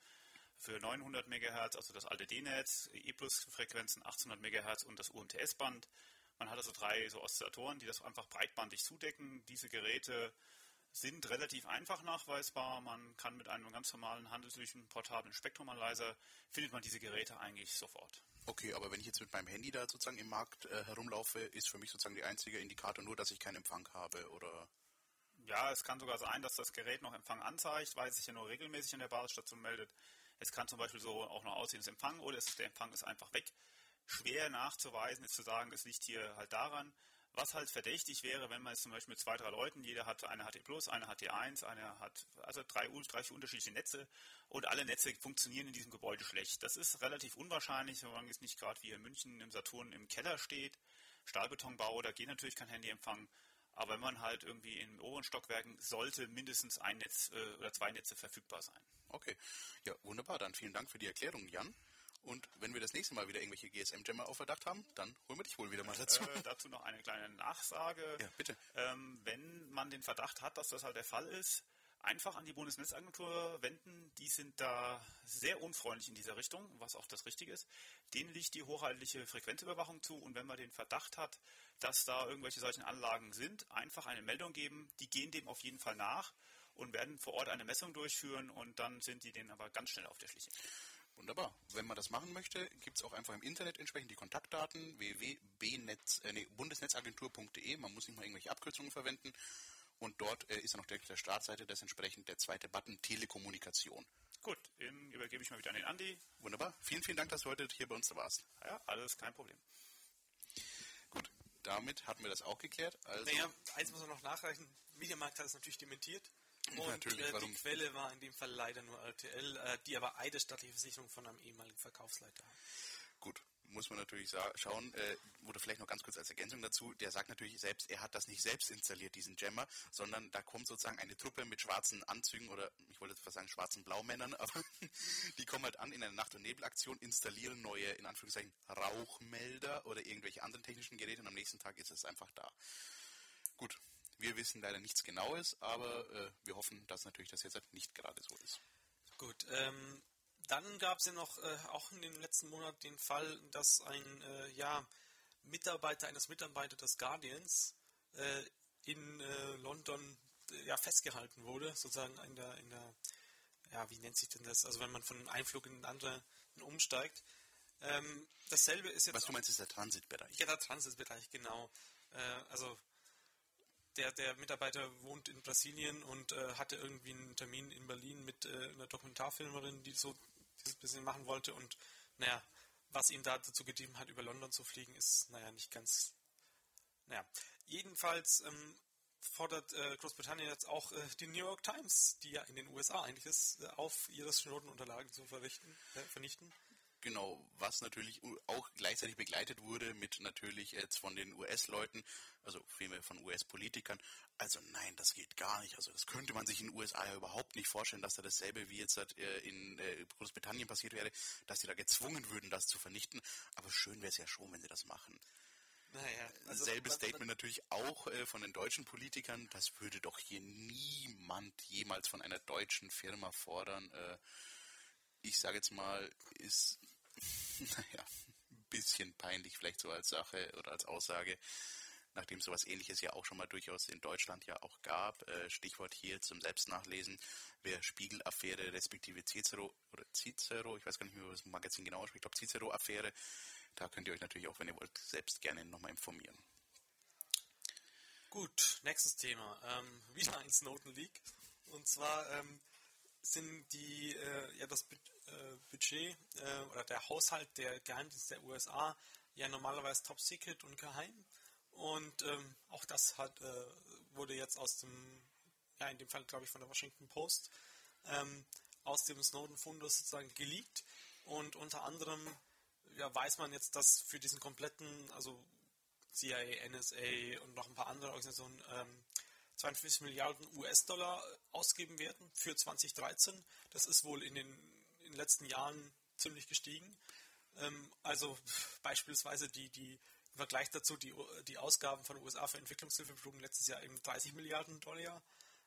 für 900 MHz, also das alte D-Netz, E-Plus-Frequenzen 1800 MHz und das UMTS-Band. Man hat also drei so Oszillatoren, die das einfach breitbandig zudecken. Diese Geräte sind relativ einfach nachweisbar. Man kann mit einem ganz normalen handelsüblichen portablen Spektrumanalyzer findet man diese Geräte eigentlich sofort. Okay, aber wenn ich jetzt mit meinem Handy da sozusagen im Markt äh, herumlaufe, ist für mich sozusagen der einzige Indikator nur, dass ich keinen Empfang habe oder ja, es kann sogar sein, dass das Gerät noch Empfang anzeigt, weil es sich ja nur regelmäßig in der Basisstation meldet. Es kann zum Beispiel so auch noch aussehen, dass Empfang oder ist, der Empfang ist einfach weg. Schwer nachzuweisen ist zu sagen, es liegt hier halt daran. Was halt verdächtig wäre, wenn man jetzt zum Beispiel mit zwei, drei Leuten, jeder hat eine HT Plus, eine HT1, eine hat also drei, drei unterschiedliche Netze und alle Netze funktionieren in diesem Gebäude schlecht. Das ist relativ unwahrscheinlich, wenn man jetzt nicht gerade wie in München im Saturn im Keller steht. Stahlbetonbau, da geht natürlich kein Handyempfang. Aber wenn man halt irgendwie in oberen Stockwerken sollte mindestens ein Netz äh, oder zwei Netze verfügbar sein. Okay, ja wunderbar. Dann vielen Dank für die Erklärung, Jan. Und wenn wir das nächste Mal wieder irgendwelche GSM-Jammer auf Verdacht haben, dann holen wir dich wohl wieder mal dazu. Äh, dazu noch eine kleine Nachsage. Ja, bitte. Ähm, wenn man den Verdacht hat, dass das halt der Fall ist, einfach an die Bundesnetzagentur wenden. Die sind da sehr unfreundlich in dieser Richtung, was auch das Richtige ist. Denen liegt die hochheitliche Frequenzüberwachung zu und wenn man den Verdacht hat, dass da irgendwelche solchen Anlagen sind, einfach eine Meldung geben. Die gehen dem auf jeden Fall nach und werden vor Ort eine Messung durchführen und dann sind die denen aber ganz schnell auf der Schliche. Wunderbar. Wenn man das machen möchte, gibt es auch einfach im Internet entsprechend die Kontaktdaten www.bnetz, äh, nee, bundesnetzagentur.de. Man muss nicht mal irgendwelche Abkürzungen verwenden. Und dort äh, ist dann auch direkt der Startseite das entsprechend der zweite Button Telekommunikation. Gut, den übergebe ich mal wieder an den Andi. Wunderbar. Vielen, vielen Dank, dass du heute hier bei uns warst. Ja, alles kein Problem. Gut, damit hatten wir das auch geklärt. Also naja, eins muss man noch nachreichen. Mediamarkt hat es natürlich dementiert. Und natürlich, äh, die Quelle war in dem Fall leider nur RTL, äh, die aber eidesstattliche Versicherung von einem ehemaligen Verkaufsleiter haben. Gut, muss man natürlich schauen, äh, oder vielleicht noch ganz kurz als Ergänzung dazu, der sagt natürlich selbst, er hat das nicht selbst installiert, diesen Jammer, sondern da kommt sozusagen eine Truppe mit schwarzen Anzügen oder ich wollte jetzt fast sagen schwarzen Blaumännern, aber [LAUGHS] die kommen halt an in einer Nacht- und Nebelaktion, installieren neue, in Anführungszeichen, Rauchmelder oder irgendwelche anderen technischen Geräte und am nächsten Tag ist es einfach da. Gut, wir wissen leider nichts Genaues, aber äh, wir hoffen, dass natürlich das jetzt nicht gerade so ist. Gut, ähm, dann gab es ja noch äh, auch in den letzten Monaten den Fall, dass ein äh, ja, Mitarbeiter eines Mitarbeiters des Guardians äh, in äh, London äh, ja, festgehalten wurde, sozusagen in der, in der, ja, wie nennt sich denn das? Also wenn man von einem Einflug in einen anderen umsteigt. Ähm, dasselbe ist jetzt. Was du meinst, ist der Transitbereich. Ja, der Transitbereich, genau. Äh, also der, der Mitarbeiter wohnt in Brasilien und äh, hatte irgendwie einen Termin in Berlin mit äh, einer Dokumentarfilmerin, die so dieses bisschen machen wollte und naja, was ihn da dazu getrieben hat, über London zu fliegen, ist naja nicht ganz. Naja, jedenfalls ähm, fordert äh, Großbritannien jetzt auch äh, die New York Times, die ja in den USA eigentlich ist, äh, auf, ihre Schnotenunterlagen zu äh, vernichten. Genau, was natürlich auch gleichzeitig begleitet wurde mit natürlich jetzt von den US-Leuten, also vielmehr von US-Politikern. Also nein, das geht gar nicht. Also das könnte man sich in den USA ja überhaupt nicht vorstellen, dass da dasselbe wie jetzt äh, in äh, Großbritannien passiert wäre, dass sie da gezwungen würden, das zu vernichten. Aber schön wäre es ja schon, wenn sie das machen. Naja, also Selbes Statement natürlich auch äh, von den deutschen Politikern. Das würde doch hier niemand jemals von einer deutschen Firma fordern. Äh, ich sage jetzt mal, ist naja, ein bisschen peinlich vielleicht so als Sache oder als Aussage. nachdem sowas ähnliches ja auch schon mal durchaus in Deutschland ja auch gab. Äh, Stichwort hier zum Selbstnachlesen, wer Spiegel-Affäre respektive Cicero oder Cicero, ich weiß gar nicht mehr, was das Magazin genau ist, ich glaube Cicero-Affäre, da könnt ihr euch natürlich auch, wenn ihr wollt, selbst gerne nochmal informieren. Gut, nächstes Thema. Ähm, wieder ein Snowden Leak. Und zwar ähm, sind die, äh, ja, das Budget äh, oder der Haushalt der Geheimdienste der USA ja normalerweise top secret und geheim. Und ähm, auch das hat, äh, wurde jetzt aus dem, ja, in dem Fall glaube ich von der Washington Post, ähm, aus dem Snowden-Fundus sozusagen geleakt. Und unter anderem ja, weiß man jetzt, dass für diesen kompletten, also CIA, NSA und noch ein paar andere Organisationen, ähm, 42 Milliarden US-Dollar ausgeben werden für 2013. Das ist wohl in den, in den letzten Jahren ziemlich gestiegen. Ähm, also beispielsweise die, die im Vergleich dazu die, die Ausgaben von den USA für Entwicklungshilfe betrugen letztes Jahr eben 30 Milliarden Dollar.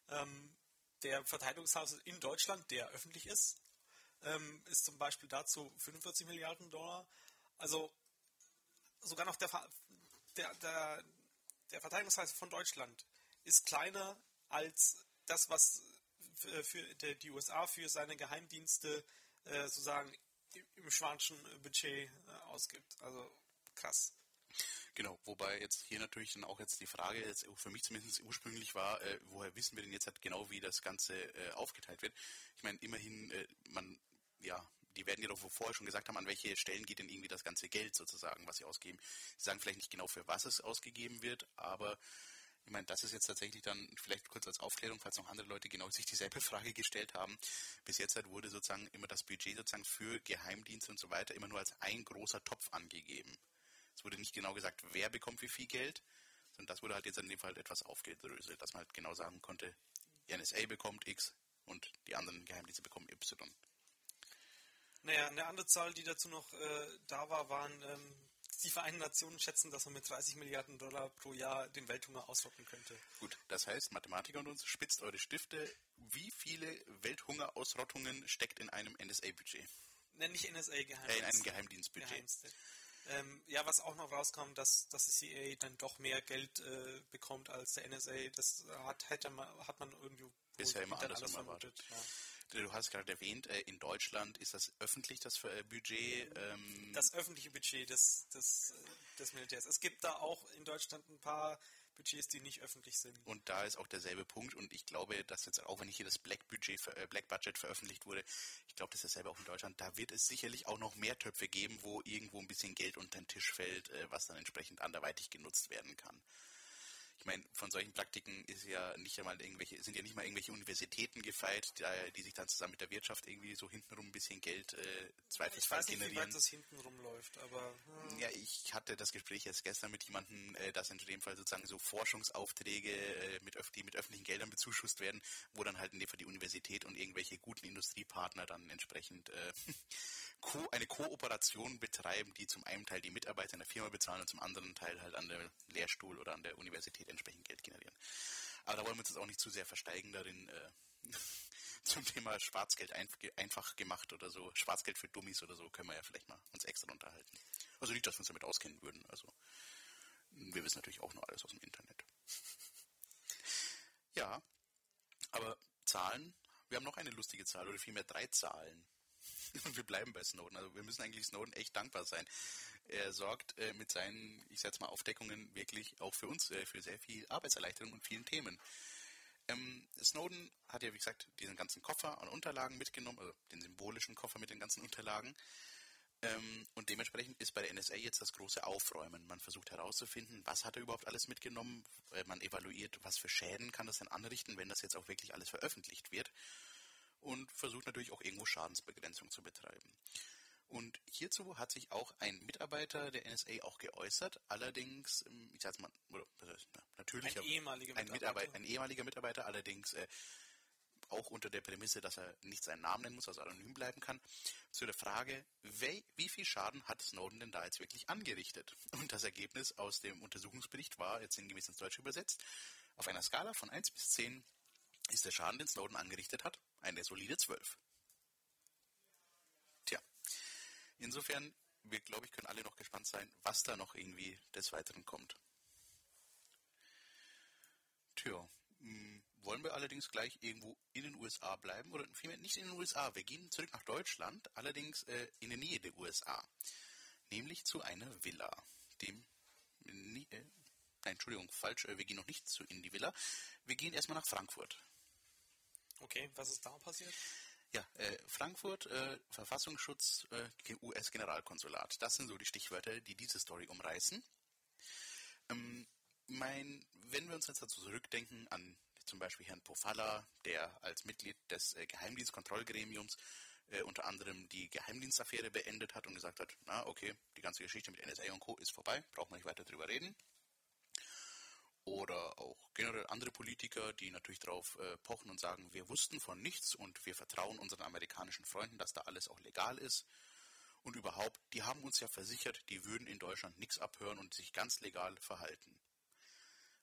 Ähm, der Verteidigungshaus in Deutschland, der öffentlich ist, ähm, ist zum Beispiel dazu 45 Milliarden Dollar. Also sogar noch der, der, der, der Verteidigungshaus von Deutschland ist kleiner als das, was für, für die USA für seine Geheimdienste äh, sozusagen im schwanischen Budget äh, ausgibt. Also krass. Genau, wobei jetzt hier natürlich dann auch jetzt die Frage jetzt für mich zumindest ursprünglich war, äh, woher wissen wir denn jetzt halt genau, wie das Ganze äh, aufgeteilt wird? Ich meine, immerhin, äh, man, ja, die werden ja doch vorher schon gesagt haben, an welche Stellen geht denn irgendwie das ganze Geld sozusagen, was sie ausgeben. Sie sagen vielleicht nicht genau, für was es ausgegeben wird, aber ich meine, das ist jetzt tatsächlich dann vielleicht kurz als Aufklärung, falls noch andere Leute genau sich dieselbe [LAUGHS] Frage gestellt haben. Bis jetzt halt wurde sozusagen immer das Budget sozusagen für Geheimdienste und so weiter immer nur als ein großer Topf angegeben. Es wurde nicht genau gesagt, wer bekommt wie viel Geld, sondern das wurde halt jetzt in dem Fall etwas aufgedröselt, dass man halt genau sagen konnte, die NSA bekommt X und die anderen Geheimdienste bekommen Y. Naja, eine andere Zahl, die dazu noch äh, da war, waren ähm, die Vereinten Nationen schätzen, dass man mit 30 Milliarden Dollar pro Jahr den Welthunger ausrotten könnte. Gut, das heißt, Mathematiker und uns, spitzt eure Stifte. Wie viele Welthungerausrottungen steckt in einem NSA-Budget? Nenn nicht NSA-Geheimdienst. Äh, in einem Geheimdienstbudget. Ähm, ja, was auch noch rauskam, dass, dass die CIA dann doch mehr Geld äh, bekommt als der NSA. Das hat, hätte man, hat man irgendwie bisher immer anders vermutet. Ja. Du hast gerade erwähnt, äh, in Deutschland ist das öffentlich das äh, Budget. Ähm das öffentliche Budget des, des, äh, des Militärs. Es gibt da auch in Deutschland ein paar Budgets, die nicht öffentlich sind. Und da ist auch derselbe Punkt. Und ich glaube, dass jetzt auch wenn hier das Black Budget, Black Budget veröffentlicht wurde, ich glaube, das ist dasselbe auch in Deutschland. Da wird es sicherlich auch noch mehr Töpfe geben, wo irgendwo ein bisschen Geld unter den Tisch fällt, was dann entsprechend anderweitig genutzt werden kann ich meine, von solchen Praktiken ist ja nicht einmal irgendwelche, sind ja nicht mal irgendwelche Universitäten gefeit, die, die sich dann zusammen mit der Wirtschaft irgendwie so hintenrum ein bisschen Geld äh, zweifelsfall generieren. Ich weiß nicht, wie weit das hintenrum läuft, aber... Hm. Ja, ich hatte das Gespräch jetzt gestern mit jemandem, äh, dass in dem Fall sozusagen so Forschungsaufträge, äh, mit, die mit öffentlichen Geldern bezuschusst werden, wo dann halt in dem Fall die Universität und irgendwelche guten Industriepartner dann entsprechend äh, [LAUGHS] Ko eine Kooperation betreiben, die zum einen Teil die Mitarbeiter in der Firma bezahlen und zum anderen Teil halt an der Lehrstuhl oder an der Universität entsprechend Geld generieren. Aber da wollen wir uns jetzt auch nicht zu sehr versteigen darin. Äh, [LAUGHS] zum Thema Schwarzgeld einfach gemacht oder so, Schwarzgeld für Dummies oder so, können wir ja vielleicht mal uns extra unterhalten. Also nicht, dass wir uns damit auskennen würden. Also wir wissen natürlich auch nur alles aus dem Internet. [LAUGHS] ja, aber Zahlen, wir haben noch eine lustige Zahl oder vielmehr drei Zahlen. [LAUGHS] Wir bleiben bei Snowden. Also wir müssen eigentlich Snowden echt dankbar sein. Er sorgt äh, mit seinen, ich sag's mal, Aufdeckungen wirklich auch für uns äh, für sehr viel Arbeitserleichterung und vielen Themen. Ähm, Snowden hat ja, wie gesagt, diesen ganzen Koffer an Unterlagen mitgenommen, also den symbolischen Koffer mit den ganzen Unterlagen. Ähm, und dementsprechend ist bei der NSA jetzt das große Aufräumen. Man versucht herauszufinden, was hat er überhaupt alles mitgenommen. Äh, man evaluiert, was für Schäden kann das denn anrichten, wenn das jetzt auch wirklich alles veröffentlicht wird und versucht natürlich auch irgendwo Schadensbegrenzung zu betreiben. Und hierzu hat sich auch ein Mitarbeiter der NSA auch geäußert, allerdings, ähm, ich sag's mal, oder, natürlich ein ehemaliger ein, Mitarbeiter. ein ehemaliger Mitarbeiter, allerdings äh, auch unter der Prämisse, dass er nicht seinen Namen nennen muss, also anonym bleiben kann, zu der Frage, wie, wie viel Schaden hat Snowden denn da jetzt wirklich angerichtet? Und das Ergebnis aus dem Untersuchungsbericht war, jetzt sinngemäß ins Deutsche übersetzt, auf einer Skala von 1 bis 10 ist der Schaden, den Snowden angerichtet hat, eine solide 12. Tja, insofern, wir glaube ich können alle noch gespannt sein, was da noch irgendwie des Weiteren kommt. Tja, hm, wollen wir allerdings gleich irgendwo in den USA bleiben oder vielmehr nicht in den USA. Wir gehen zurück nach Deutschland, allerdings äh, in der Nähe der USA, nämlich zu einer Villa, dem äh, nein, Entschuldigung, falsch, äh, wir gehen noch nicht zu in die Villa. Wir gehen erstmal nach Frankfurt. Okay, was ist da passiert? Ja, äh, Frankfurt, äh, Verfassungsschutz, äh, US-Generalkonsulat. Das sind so die Stichwörter, die diese Story umreißen. Ähm, mein, wenn wir uns jetzt dazu zurückdenken an zum Beispiel Herrn Pofalla, der als Mitglied des äh, Geheimdienstkontrollgremiums äh, unter anderem die Geheimdienstaffäre beendet hat und gesagt hat, na okay, die ganze Geschichte mit NSA und Co. ist vorbei, braucht man nicht weiter drüber reden. Oder auch generell andere Politiker, die natürlich darauf äh, pochen und sagen, wir wussten von nichts und wir vertrauen unseren amerikanischen Freunden, dass da alles auch legal ist. Und überhaupt, die haben uns ja versichert, die würden in Deutschland nichts abhören und sich ganz legal verhalten.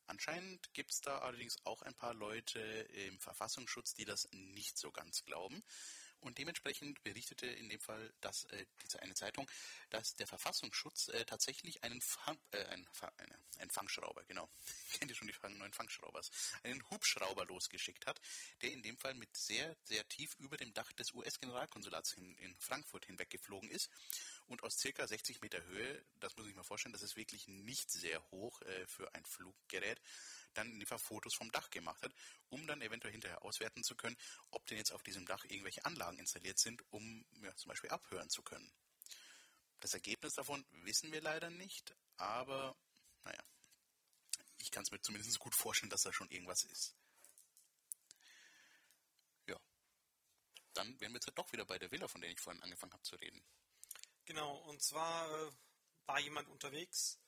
Anscheinend gibt es da allerdings auch ein paar Leute im Verfassungsschutz, die das nicht so ganz glauben. Und dementsprechend berichtete in dem Fall dass, äh, diese eine Zeitung, dass der Verfassungsschutz äh, tatsächlich einen, Fang, äh, einen, eine, einen Fangschrauber, genau, [LAUGHS] kennt ihr schon die neuen Fangschraubers, einen Hubschrauber losgeschickt hat, der in dem Fall mit sehr, sehr tief über dem Dach des US-Generalkonsulats in, in Frankfurt hinweggeflogen ist. Und aus circa 60 Meter Höhe, das muss ich mir vorstellen, das ist wirklich nicht sehr hoch äh, für ein Fluggerät, dann Fall Fotos vom Dach gemacht hat, um dann eventuell hinterher auswerten zu können, ob denn jetzt auf diesem Dach irgendwelche Anlagen installiert sind, um ja, zum Beispiel abhören zu können. Das Ergebnis davon wissen wir leider nicht, aber naja, ich kann es mir zumindest gut vorstellen, dass da schon irgendwas ist. Ja. Dann wären wir jetzt doch wieder bei der Villa, von der ich vorhin angefangen habe zu reden. Genau, und zwar äh, war jemand unterwegs,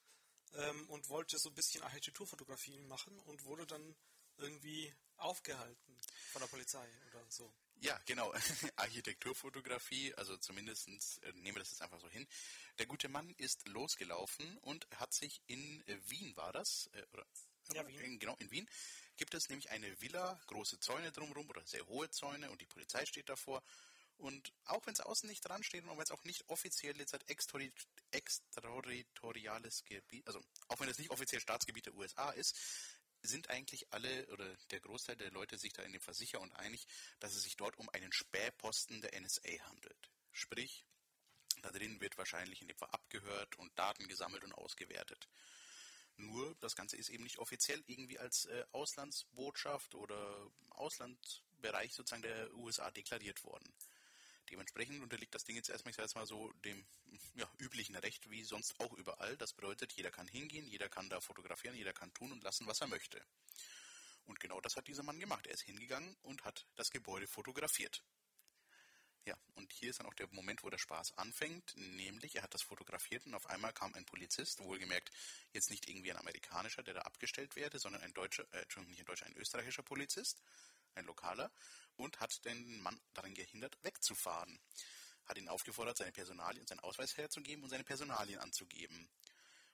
ähm, und wollte so ein bisschen Architekturfotografien machen und wurde dann irgendwie aufgehalten von der Polizei oder so. Ja, genau. [LAUGHS] Architekturfotografie, also zumindest äh, nehmen wir das jetzt einfach so hin. Der gute Mann ist losgelaufen und hat sich in äh, Wien war das, äh, oder ja, Wien. In, genau, in Wien gibt es nämlich eine Villa, große Zäune drumherum oder sehr hohe Zäune und die Polizei steht davor und auch wenn es außen nicht dran steht und wenn es auch nicht offiziell jetzt halt extraterritoriales Gebiet, also auch wenn es nicht offiziell Staatsgebiet der USA ist, sind eigentlich alle oder der Großteil der Leute sich da in dem Versicher und einig, dass es sich dort um einen Spähposten der NSA handelt. Sprich, da drin wird wahrscheinlich in dem Fall abgehört und Daten gesammelt und ausgewertet. Nur das Ganze ist eben nicht offiziell irgendwie als äh, Auslandsbotschaft oder Auslandsbereich sozusagen der USA deklariert worden. Dementsprechend unterliegt das Ding jetzt erstmal, ich sage jetzt mal so, dem ja, üblichen Recht wie sonst auch überall. Das bedeutet, jeder kann hingehen, jeder kann da fotografieren, jeder kann tun und lassen, was er möchte. Und genau das hat dieser Mann gemacht. Er ist hingegangen und hat das Gebäude fotografiert. Ja, und hier ist dann auch der Moment, wo der Spaß anfängt, nämlich er hat das fotografiert und auf einmal kam ein Polizist, wohlgemerkt jetzt nicht irgendwie ein amerikanischer, der da abgestellt werde, sondern ein deutscher, äh, Entschuldigung, nicht ein deutscher, ein österreichischer Polizist, ein lokaler, und hat den Mann daran gehindert, wegzufahren. Hat ihn aufgefordert, seine Personalien, seinen Ausweis herzugeben und seine Personalien anzugeben.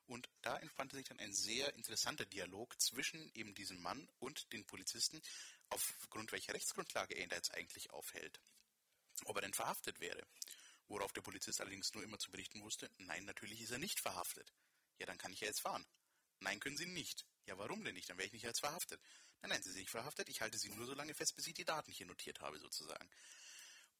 Und da entspannte sich dann ein sehr interessanter Dialog zwischen eben diesem Mann und den Polizisten, aufgrund welcher Rechtsgrundlage er ihn da jetzt eigentlich aufhält. Ob er denn verhaftet wäre. Worauf der Polizist allerdings nur immer zu berichten wusste, nein, natürlich ist er nicht verhaftet. Ja, dann kann ich ja jetzt fahren. Nein, können Sie nicht. Ja, warum denn nicht? Dann wäre ich nicht als verhaftet. Nein, nein, Sie sind nicht verhaftet. Ich halte Sie nur so lange fest, bis ich die Daten hier notiert habe, sozusagen.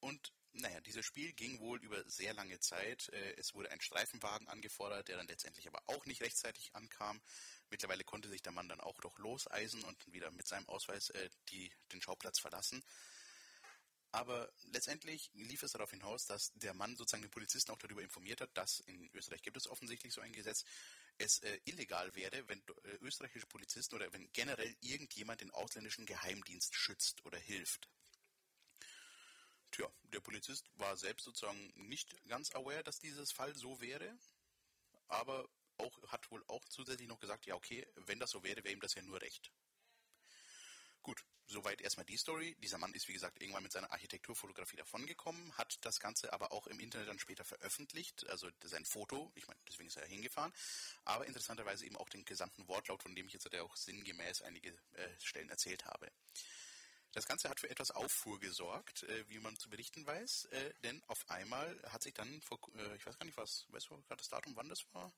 Und naja, dieses Spiel ging wohl über sehr lange Zeit. Äh, es wurde ein Streifenwagen angefordert, der dann letztendlich aber auch nicht rechtzeitig ankam. Mittlerweile konnte sich der Mann dann auch doch loseisen und wieder mit seinem Ausweis äh, die, den Schauplatz verlassen. Aber letztendlich lief es darauf hinaus, dass der Mann sozusagen den Polizisten auch darüber informiert hat, dass in Österreich gibt es offensichtlich so ein Gesetz, es äh, illegal wäre, wenn äh, österreichische Polizisten oder wenn generell irgendjemand den ausländischen Geheimdienst schützt oder hilft. Tja, der Polizist war selbst sozusagen nicht ganz aware, dass dieses Fall so wäre, aber auch, hat wohl auch zusätzlich noch gesagt, ja okay, wenn das so wäre, wäre ihm das ja nur recht. Gut, soweit erstmal die Story. Dieser Mann ist, wie gesagt, irgendwann mit seiner Architekturfotografie davongekommen, hat das Ganze aber auch im Internet dann später veröffentlicht, also sein Foto, ich meine, deswegen ist er hingefahren, aber interessanterweise eben auch den gesamten Wortlaut, von dem ich jetzt auch sinngemäß einige äh, Stellen erzählt habe. Das Ganze hat für etwas Auffuhr gesorgt, äh, wie man zu berichten weiß, äh, denn auf einmal hat sich dann vor, äh, ich weiß gar nicht was, weißt du gerade das Datum, wann das war?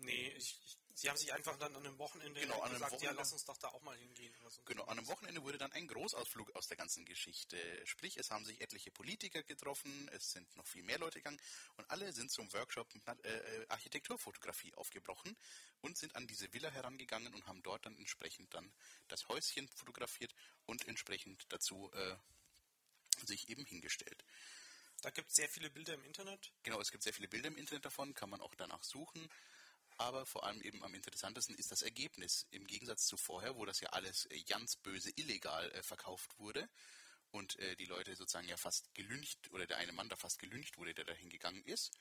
Nee, ich, ich, sie haben sich einfach dann an einem Wochenende genau, an gesagt, Wochenende, ja, lass uns doch da auch mal hingehen. So. Genau, an einem Wochenende wurde dann ein Großausflug aus der ganzen Geschichte. Sprich, es haben sich etliche Politiker getroffen, es sind noch viel mehr Leute gegangen und alle sind zum Workshop äh, Architekturfotografie aufgebrochen und sind an diese Villa herangegangen und haben dort dann entsprechend dann das Häuschen fotografiert und entsprechend dazu äh, sich eben hingestellt. Da gibt es sehr viele Bilder im Internet. Genau, es gibt sehr viele Bilder im Internet davon, kann man auch danach suchen. Aber vor allem eben am interessantesten ist das Ergebnis. Im Gegensatz zu vorher, wo das ja alles äh, ganz böse illegal äh, verkauft wurde und äh, die Leute sozusagen ja fast gelüncht oder der eine Mann da fast gelüncht wurde, der da hingegangen ist,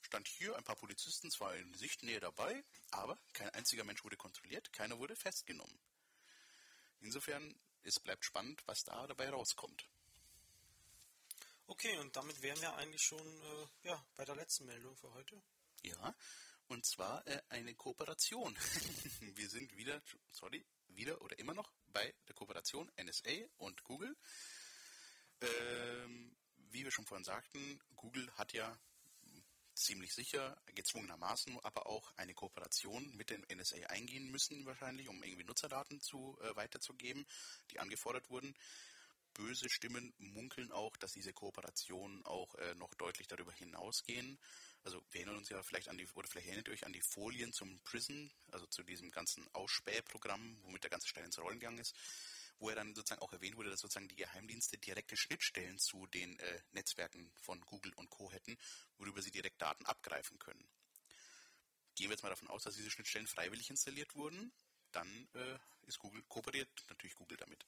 stand hier ein paar Polizisten zwar in Sichtnähe dabei, aber kein einziger Mensch wurde kontrolliert, keiner wurde festgenommen. Insofern, es bleibt spannend, was da dabei rauskommt. Okay, und damit wären wir eigentlich schon äh, ja, bei der letzten Meldung für heute. Ja, und zwar äh, eine Kooperation. [LAUGHS] wir sind wieder, sorry, wieder oder immer noch bei der Kooperation NSA und Google. Ähm, wie wir schon vorhin sagten, Google hat ja ziemlich sicher, gezwungenermaßen, aber auch eine Kooperation mit dem NSA eingehen müssen wahrscheinlich, um irgendwie Nutzerdaten zu äh, weiterzugeben, die angefordert wurden böse Stimmen munkeln auch, dass diese Kooperationen auch äh, noch deutlich darüber hinausgehen. Also wir erinnern uns ja vielleicht an die, oder vielleicht erinnert ihr euch an die Folien zum Prison, also zu diesem ganzen Ausspähprogramm, womit der ganze Stein ins Rollen gegangen ist, wo er dann sozusagen auch erwähnt wurde, dass sozusagen die Geheimdienste direkte Schnittstellen zu den äh, Netzwerken von Google und Co. hätten, worüber sie direkt Daten abgreifen können. Gehen wir jetzt mal davon aus, dass diese Schnittstellen freiwillig installiert wurden, dann äh, ist Google kooperiert natürlich Google damit.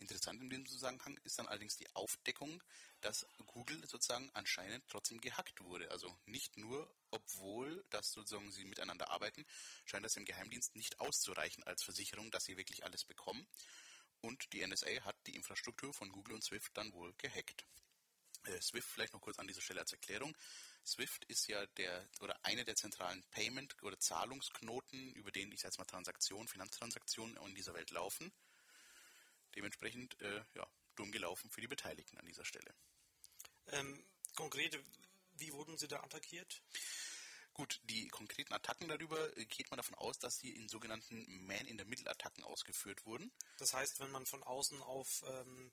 Interessant in diesem Zusammenhang ist dann allerdings die Aufdeckung, dass Google sozusagen anscheinend trotzdem gehackt wurde. Also nicht nur, obwohl das sozusagen sie miteinander arbeiten, scheint das im Geheimdienst nicht auszureichen als Versicherung, dass sie wirklich alles bekommen. Und die NSA hat die Infrastruktur von Google und Swift dann wohl gehackt. Äh, Swift vielleicht noch kurz an dieser Stelle als Erklärung. Swift ist ja der oder eine der zentralen Payment- oder Zahlungsknoten, über den ich jetzt mal Transaktionen, Finanztransaktionen in dieser Welt laufen. Dementsprechend, äh, ja, dumm gelaufen für die Beteiligten an dieser Stelle. Ähm, konkret, wie wurden sie da attackiert? Gut, die konkreten Attacken darüber äh, geht man davon aus, dass sie in sogenannten Man-in-the-Middle-Attacken ausgeführt wurden. Das heißt, wenn man von außen auf ähm,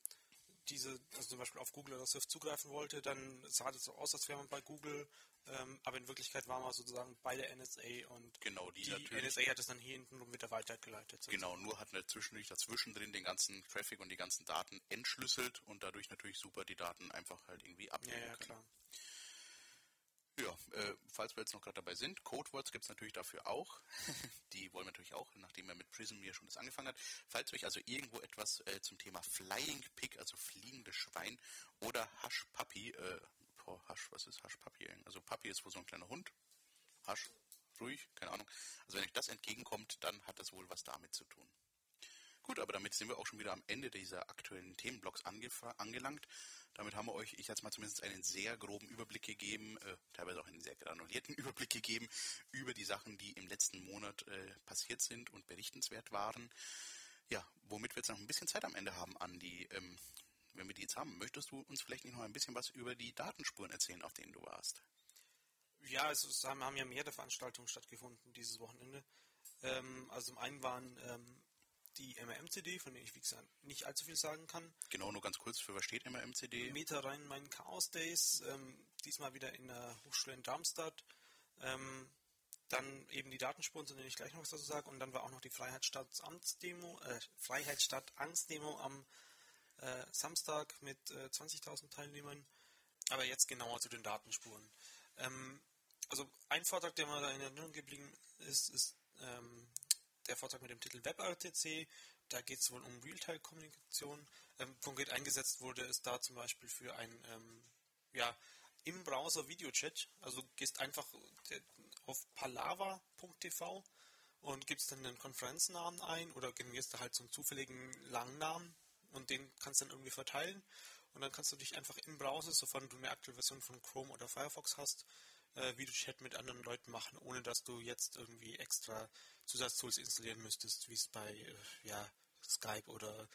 diese, also zum Beispiel auf Google oder Swift zugreifen wollte, dann sah das so aus, als wäre man bei Google, ähm, aber in Wirklichkeit war man sozusagen bei der NSA und genau, die, die NSA hat es dann hier hinten wieder weitergeleitet. Sozusagen. Genau, nur hat natürlich dazwischen drin den ganzen Traffic und die ganzen Daten entschlüsselt und dadurch natürlich super die Daten einfach halt irgendwie abnehmen ja, ja, können. Klar. Ja, äh, falls wir jetzt noch gerade dabei sind, Codewords gibt es natürlich dafür auch. [LAUGHS] die wollen wir natürlich auch, nachdem er mit Prism hier schon das angefangen hat. Falls euch also irgendwo etwas äh, zum Thema Flying Pig, also fliegendes Schwein oder Hush Puppy, äh, boah, Hush, was ist Hush Puppy? Also Puppy ist wohl so ein kleiner Hund. Hush, ruhig, keine Ahnung. Also wenn euch das entgegenkommt, dann hat das wohl was damit zu tun. Gut, aber damit sind wir auch schon wieder am Ende dieser aktuellen Themenblocks angelangt. Damit haben wir euch, ich jetzt mal zumindest einen sehr groben Überblick gegeben, äh, teilweise auch einen sehr granulierten [LAUGHS] Überblick gegeben über die Sachen, die im letzten Monat äh, passiert sind und berichtenswert waren. Ja, womit wir jetzt noch ein bisschen Zeit am Ende haben, Andi. Ähm, wenn wir die jetzt haben, möchtest du uns vielleicht noch ein bisschen was über die Datenspuren erzählen, auf denen du warst? Ja, also es haben, haben ja mehrere Veranstaltungen stattgefunden dieses Wochenende. Ähm, also zum einen waren ähm, die MRM-CD, von der ich wie gesagt nicht allzu viel sagen kann. Genau, nur ganz kurz, für was steht MRM-CD? Meter rein mein Chaos Days, ähm, diesmal wieder in der Hochschule in Darmstadt. Ähm, dann eben die Datenspuren, zu denen ich gleich noch was dazu sage. Und dann war auch noch die Freiheitsstadt Amtsdemo, äh, Freiheitsstadt Angstdemo am äh, Samstag mit äh, 20.000 Teilnehmern. Aber jetzt genauer zu den Datenspuren. Ähm, also ein Vortrag, der mir da in Erinnerung geblieben ist, ist ähm, der Vortrag mit dem Titel WebRTC. Da geht es wohl um Realtime-Kommunikation. Ähm, konkret eingesetzt wurde es da zum Beispiel für ein ähm, ja, im Browser Videochat. Also gehst einfach auf palava.tv und gibst dann den Konferenznamen ein oder generierst da halt so einen zufälligen Langnamen und den kannst du dann irgendwie verteilen. Und dann kannst du dich einfach im Browser, sofern du eine aktuelle Version von Chrome oder Firefox hast, äh, Videochat mit anderen Leuten machen, ohne dass du jetzt irgendwie extra Zusatztools installieren müsstest, wie es bei äh, ja, Skype oder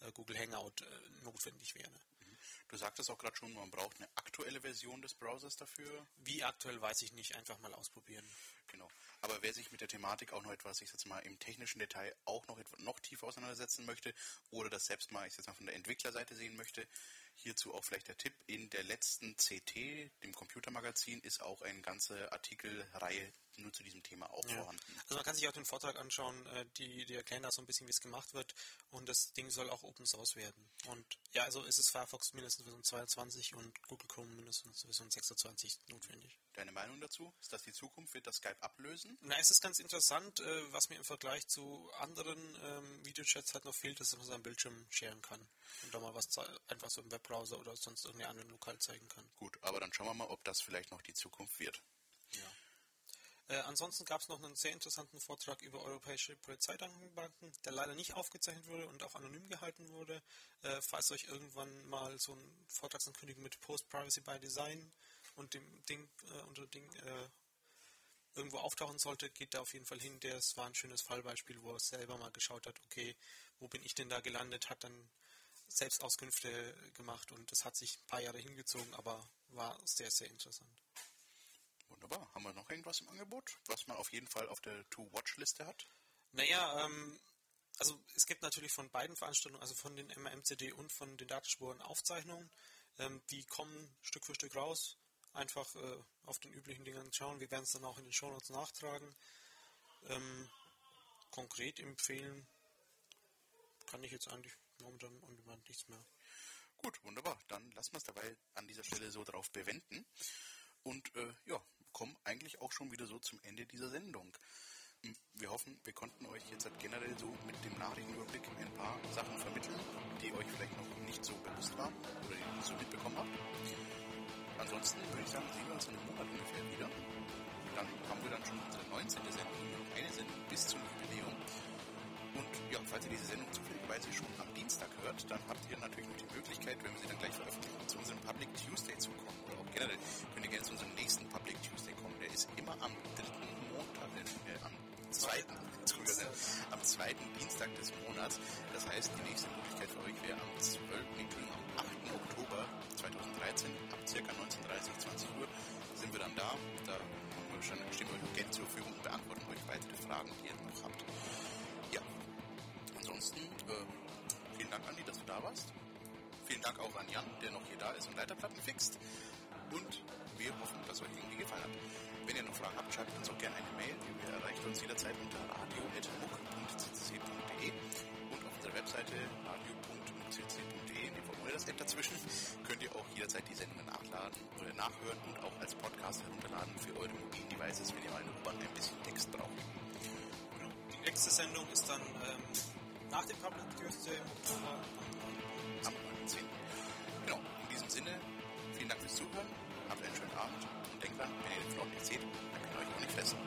äh, Google Hangout äh, notwendig wäre. Mhm. Du sagtest auch gerade schon, man braucht eine aktuelle Version des Browsers dafür. Wie aktuell weiß ich nicht, einfach mal ausprobieren. Genau. Aber wer sich mit der Thematik auch noch etwas, ich sag mal, im technischen Detail auch noch etwas, noch tiefer auseinandersetzen möchte oder das selbst mal, ich jetzt mal von der Entwicklerseite sehen möchte, hierzu auch vielleicht der Tipp. In der letzten CT, dem Computermagazin, ist auch eine ganze Artikelreihe nur zu diesem Thema auch ja. vorhanden. Also man kann sich auch den Vortrag anschauen, äh, die, die erklären da so ein bisschen, wie es gemacht wird und das Ding soll auch Open Source werden. Und ja, also ist es Firefox mindestens Version 22 und Google Chrome mindestens Version 26 notwendig. Deine Meinung dazu? Ist das die Zukunft? Wird das Skype ablösen? Na, es ist ganz interessant, äh, was mir im Vergleich zu anderen ähm, Videochats halt noch fehlt, ist, dass man seinen Bildschirm scheren kann und da mal was einfach so im Webbrowser oder sonst irgendeinen anderen lokal zeigen kann. Gut, aber dann schauen wir mal, ob das vielleicht noch die Zukunft wird. Ja. Äh, ansonsten gab es noch einen sehr interessanten Vortrag über europäische Polizeidatenbanken, der leider nicht aufgezeichnet wurde und auch anonym gehalten wurde. Äh, falls euch irgendwann mal so ein Vortragsankündigung mit Post Privacy by Design und dem Ding äh, unter Ding äh, irgendwo auftauchen sollte, geht da auf jeden Fall hin. Das war ein schönes Fallbeispiel, wo er selber mal geschaut hat, okay, wo bin ich denn da gelandet, hat dann selbst Auskünfte gemacht und das hat sich ein paar Jahre hingezogen, aber war sehr, sehr interessant. Wunderbar. Haben wir noch irgendwas im Angebot, was man auf jeden Fall auf der To-Watch-Liste hat? Naja, ähm, also es gibt natürlich von beiden Veranstaltungen, also von den MRMCD und von den Datenspuren Aufzeichnungen. Ähm, die kommen Stück für Stück raus. Einfach äh, auf den üblichen Dingen schauen. Wir werden es dann auch in den Shownotes nachtragen. Ähm, konkret empfehlen kann ich jetzt eigentlich momentan und nichts mehr. Gut, wunderbar. Dann lassen wir es dabei an dieser Stelle so drauf bewenden. Und äh, ja, kommen eigentlich auch schon wieder so zum Ende dieser Sendung. Hm, wir hoffen, wir konnten euch jetzt halt generell so mit dem Nachrichtenüberblick ein paar Sachen vermitteln, die euch vielleicht noch nicht so bewusst waren oder die ihr nicht so mitbekommen habt. Ansonsten würde ich sagen, sehen wir uns in einem Monat ungefähr wieder. Dann haben wir dann schon unsere 19. Sendung, eine Sendung bis zum Jubiläum. Und ja, falls ihr diese Sendung zufälligerweise schon am Dienstag hört, dann habt ihr natürlich noch die Möglichkeit, wenn wir sie dann gleich veröffentlichen, zu unserem Public Tuesday zu kommen. Oder auch generell könnt ihr gerne zu unserem nächsten Public Tuesday kommen. Der ist immer am dritten Montag, äh, am zweiten, am zweiten Dienstag des Monats. Das heißt, die nächste Möglichkeit für euch wäre am 12. Entschuldigung, am 8. Oktober 2013 ab ca. 19.30 20 Uhr sind wir dann da. Da stehen wir euch gerne zur Verfügung und beantworten euch weitere Fragen, die ihr noch habt ansonsten äh, vielen Dank, Andi, dass du da warst. Vielen Dank auch an Jan, der noch hier da ist und Leiterplatten fixt. Und wir hoffen, dass euch irgendwie gefallen hat. Wenn ihr noch Fragen habt, schreibt uns auch gerne eine Mail. Ihr erreicht uns jederzeit unter radio.muck.ccc.de und auf unserer Webseite radio.ccc.de, die Formel das App dazwischen, könnt ihr auch jederzeit die Sendungen nachladen oder nachhören und auch als Podcast herunterladen für eure mobilen Devices, wenn ihr mal in der U-Bahn ein bisschen Text braucht. Genau. Die nächste Sendung ist dann ähm nach dem Public Tuesday im Oktober am 10. Genau, in diesem Sinne, vielen Dank fürs Zuhören, habt einen schönen Abend und denkt dran, wenn ihr den Vlog nicht seht, dann könnt ihr euch auch nicht fressen.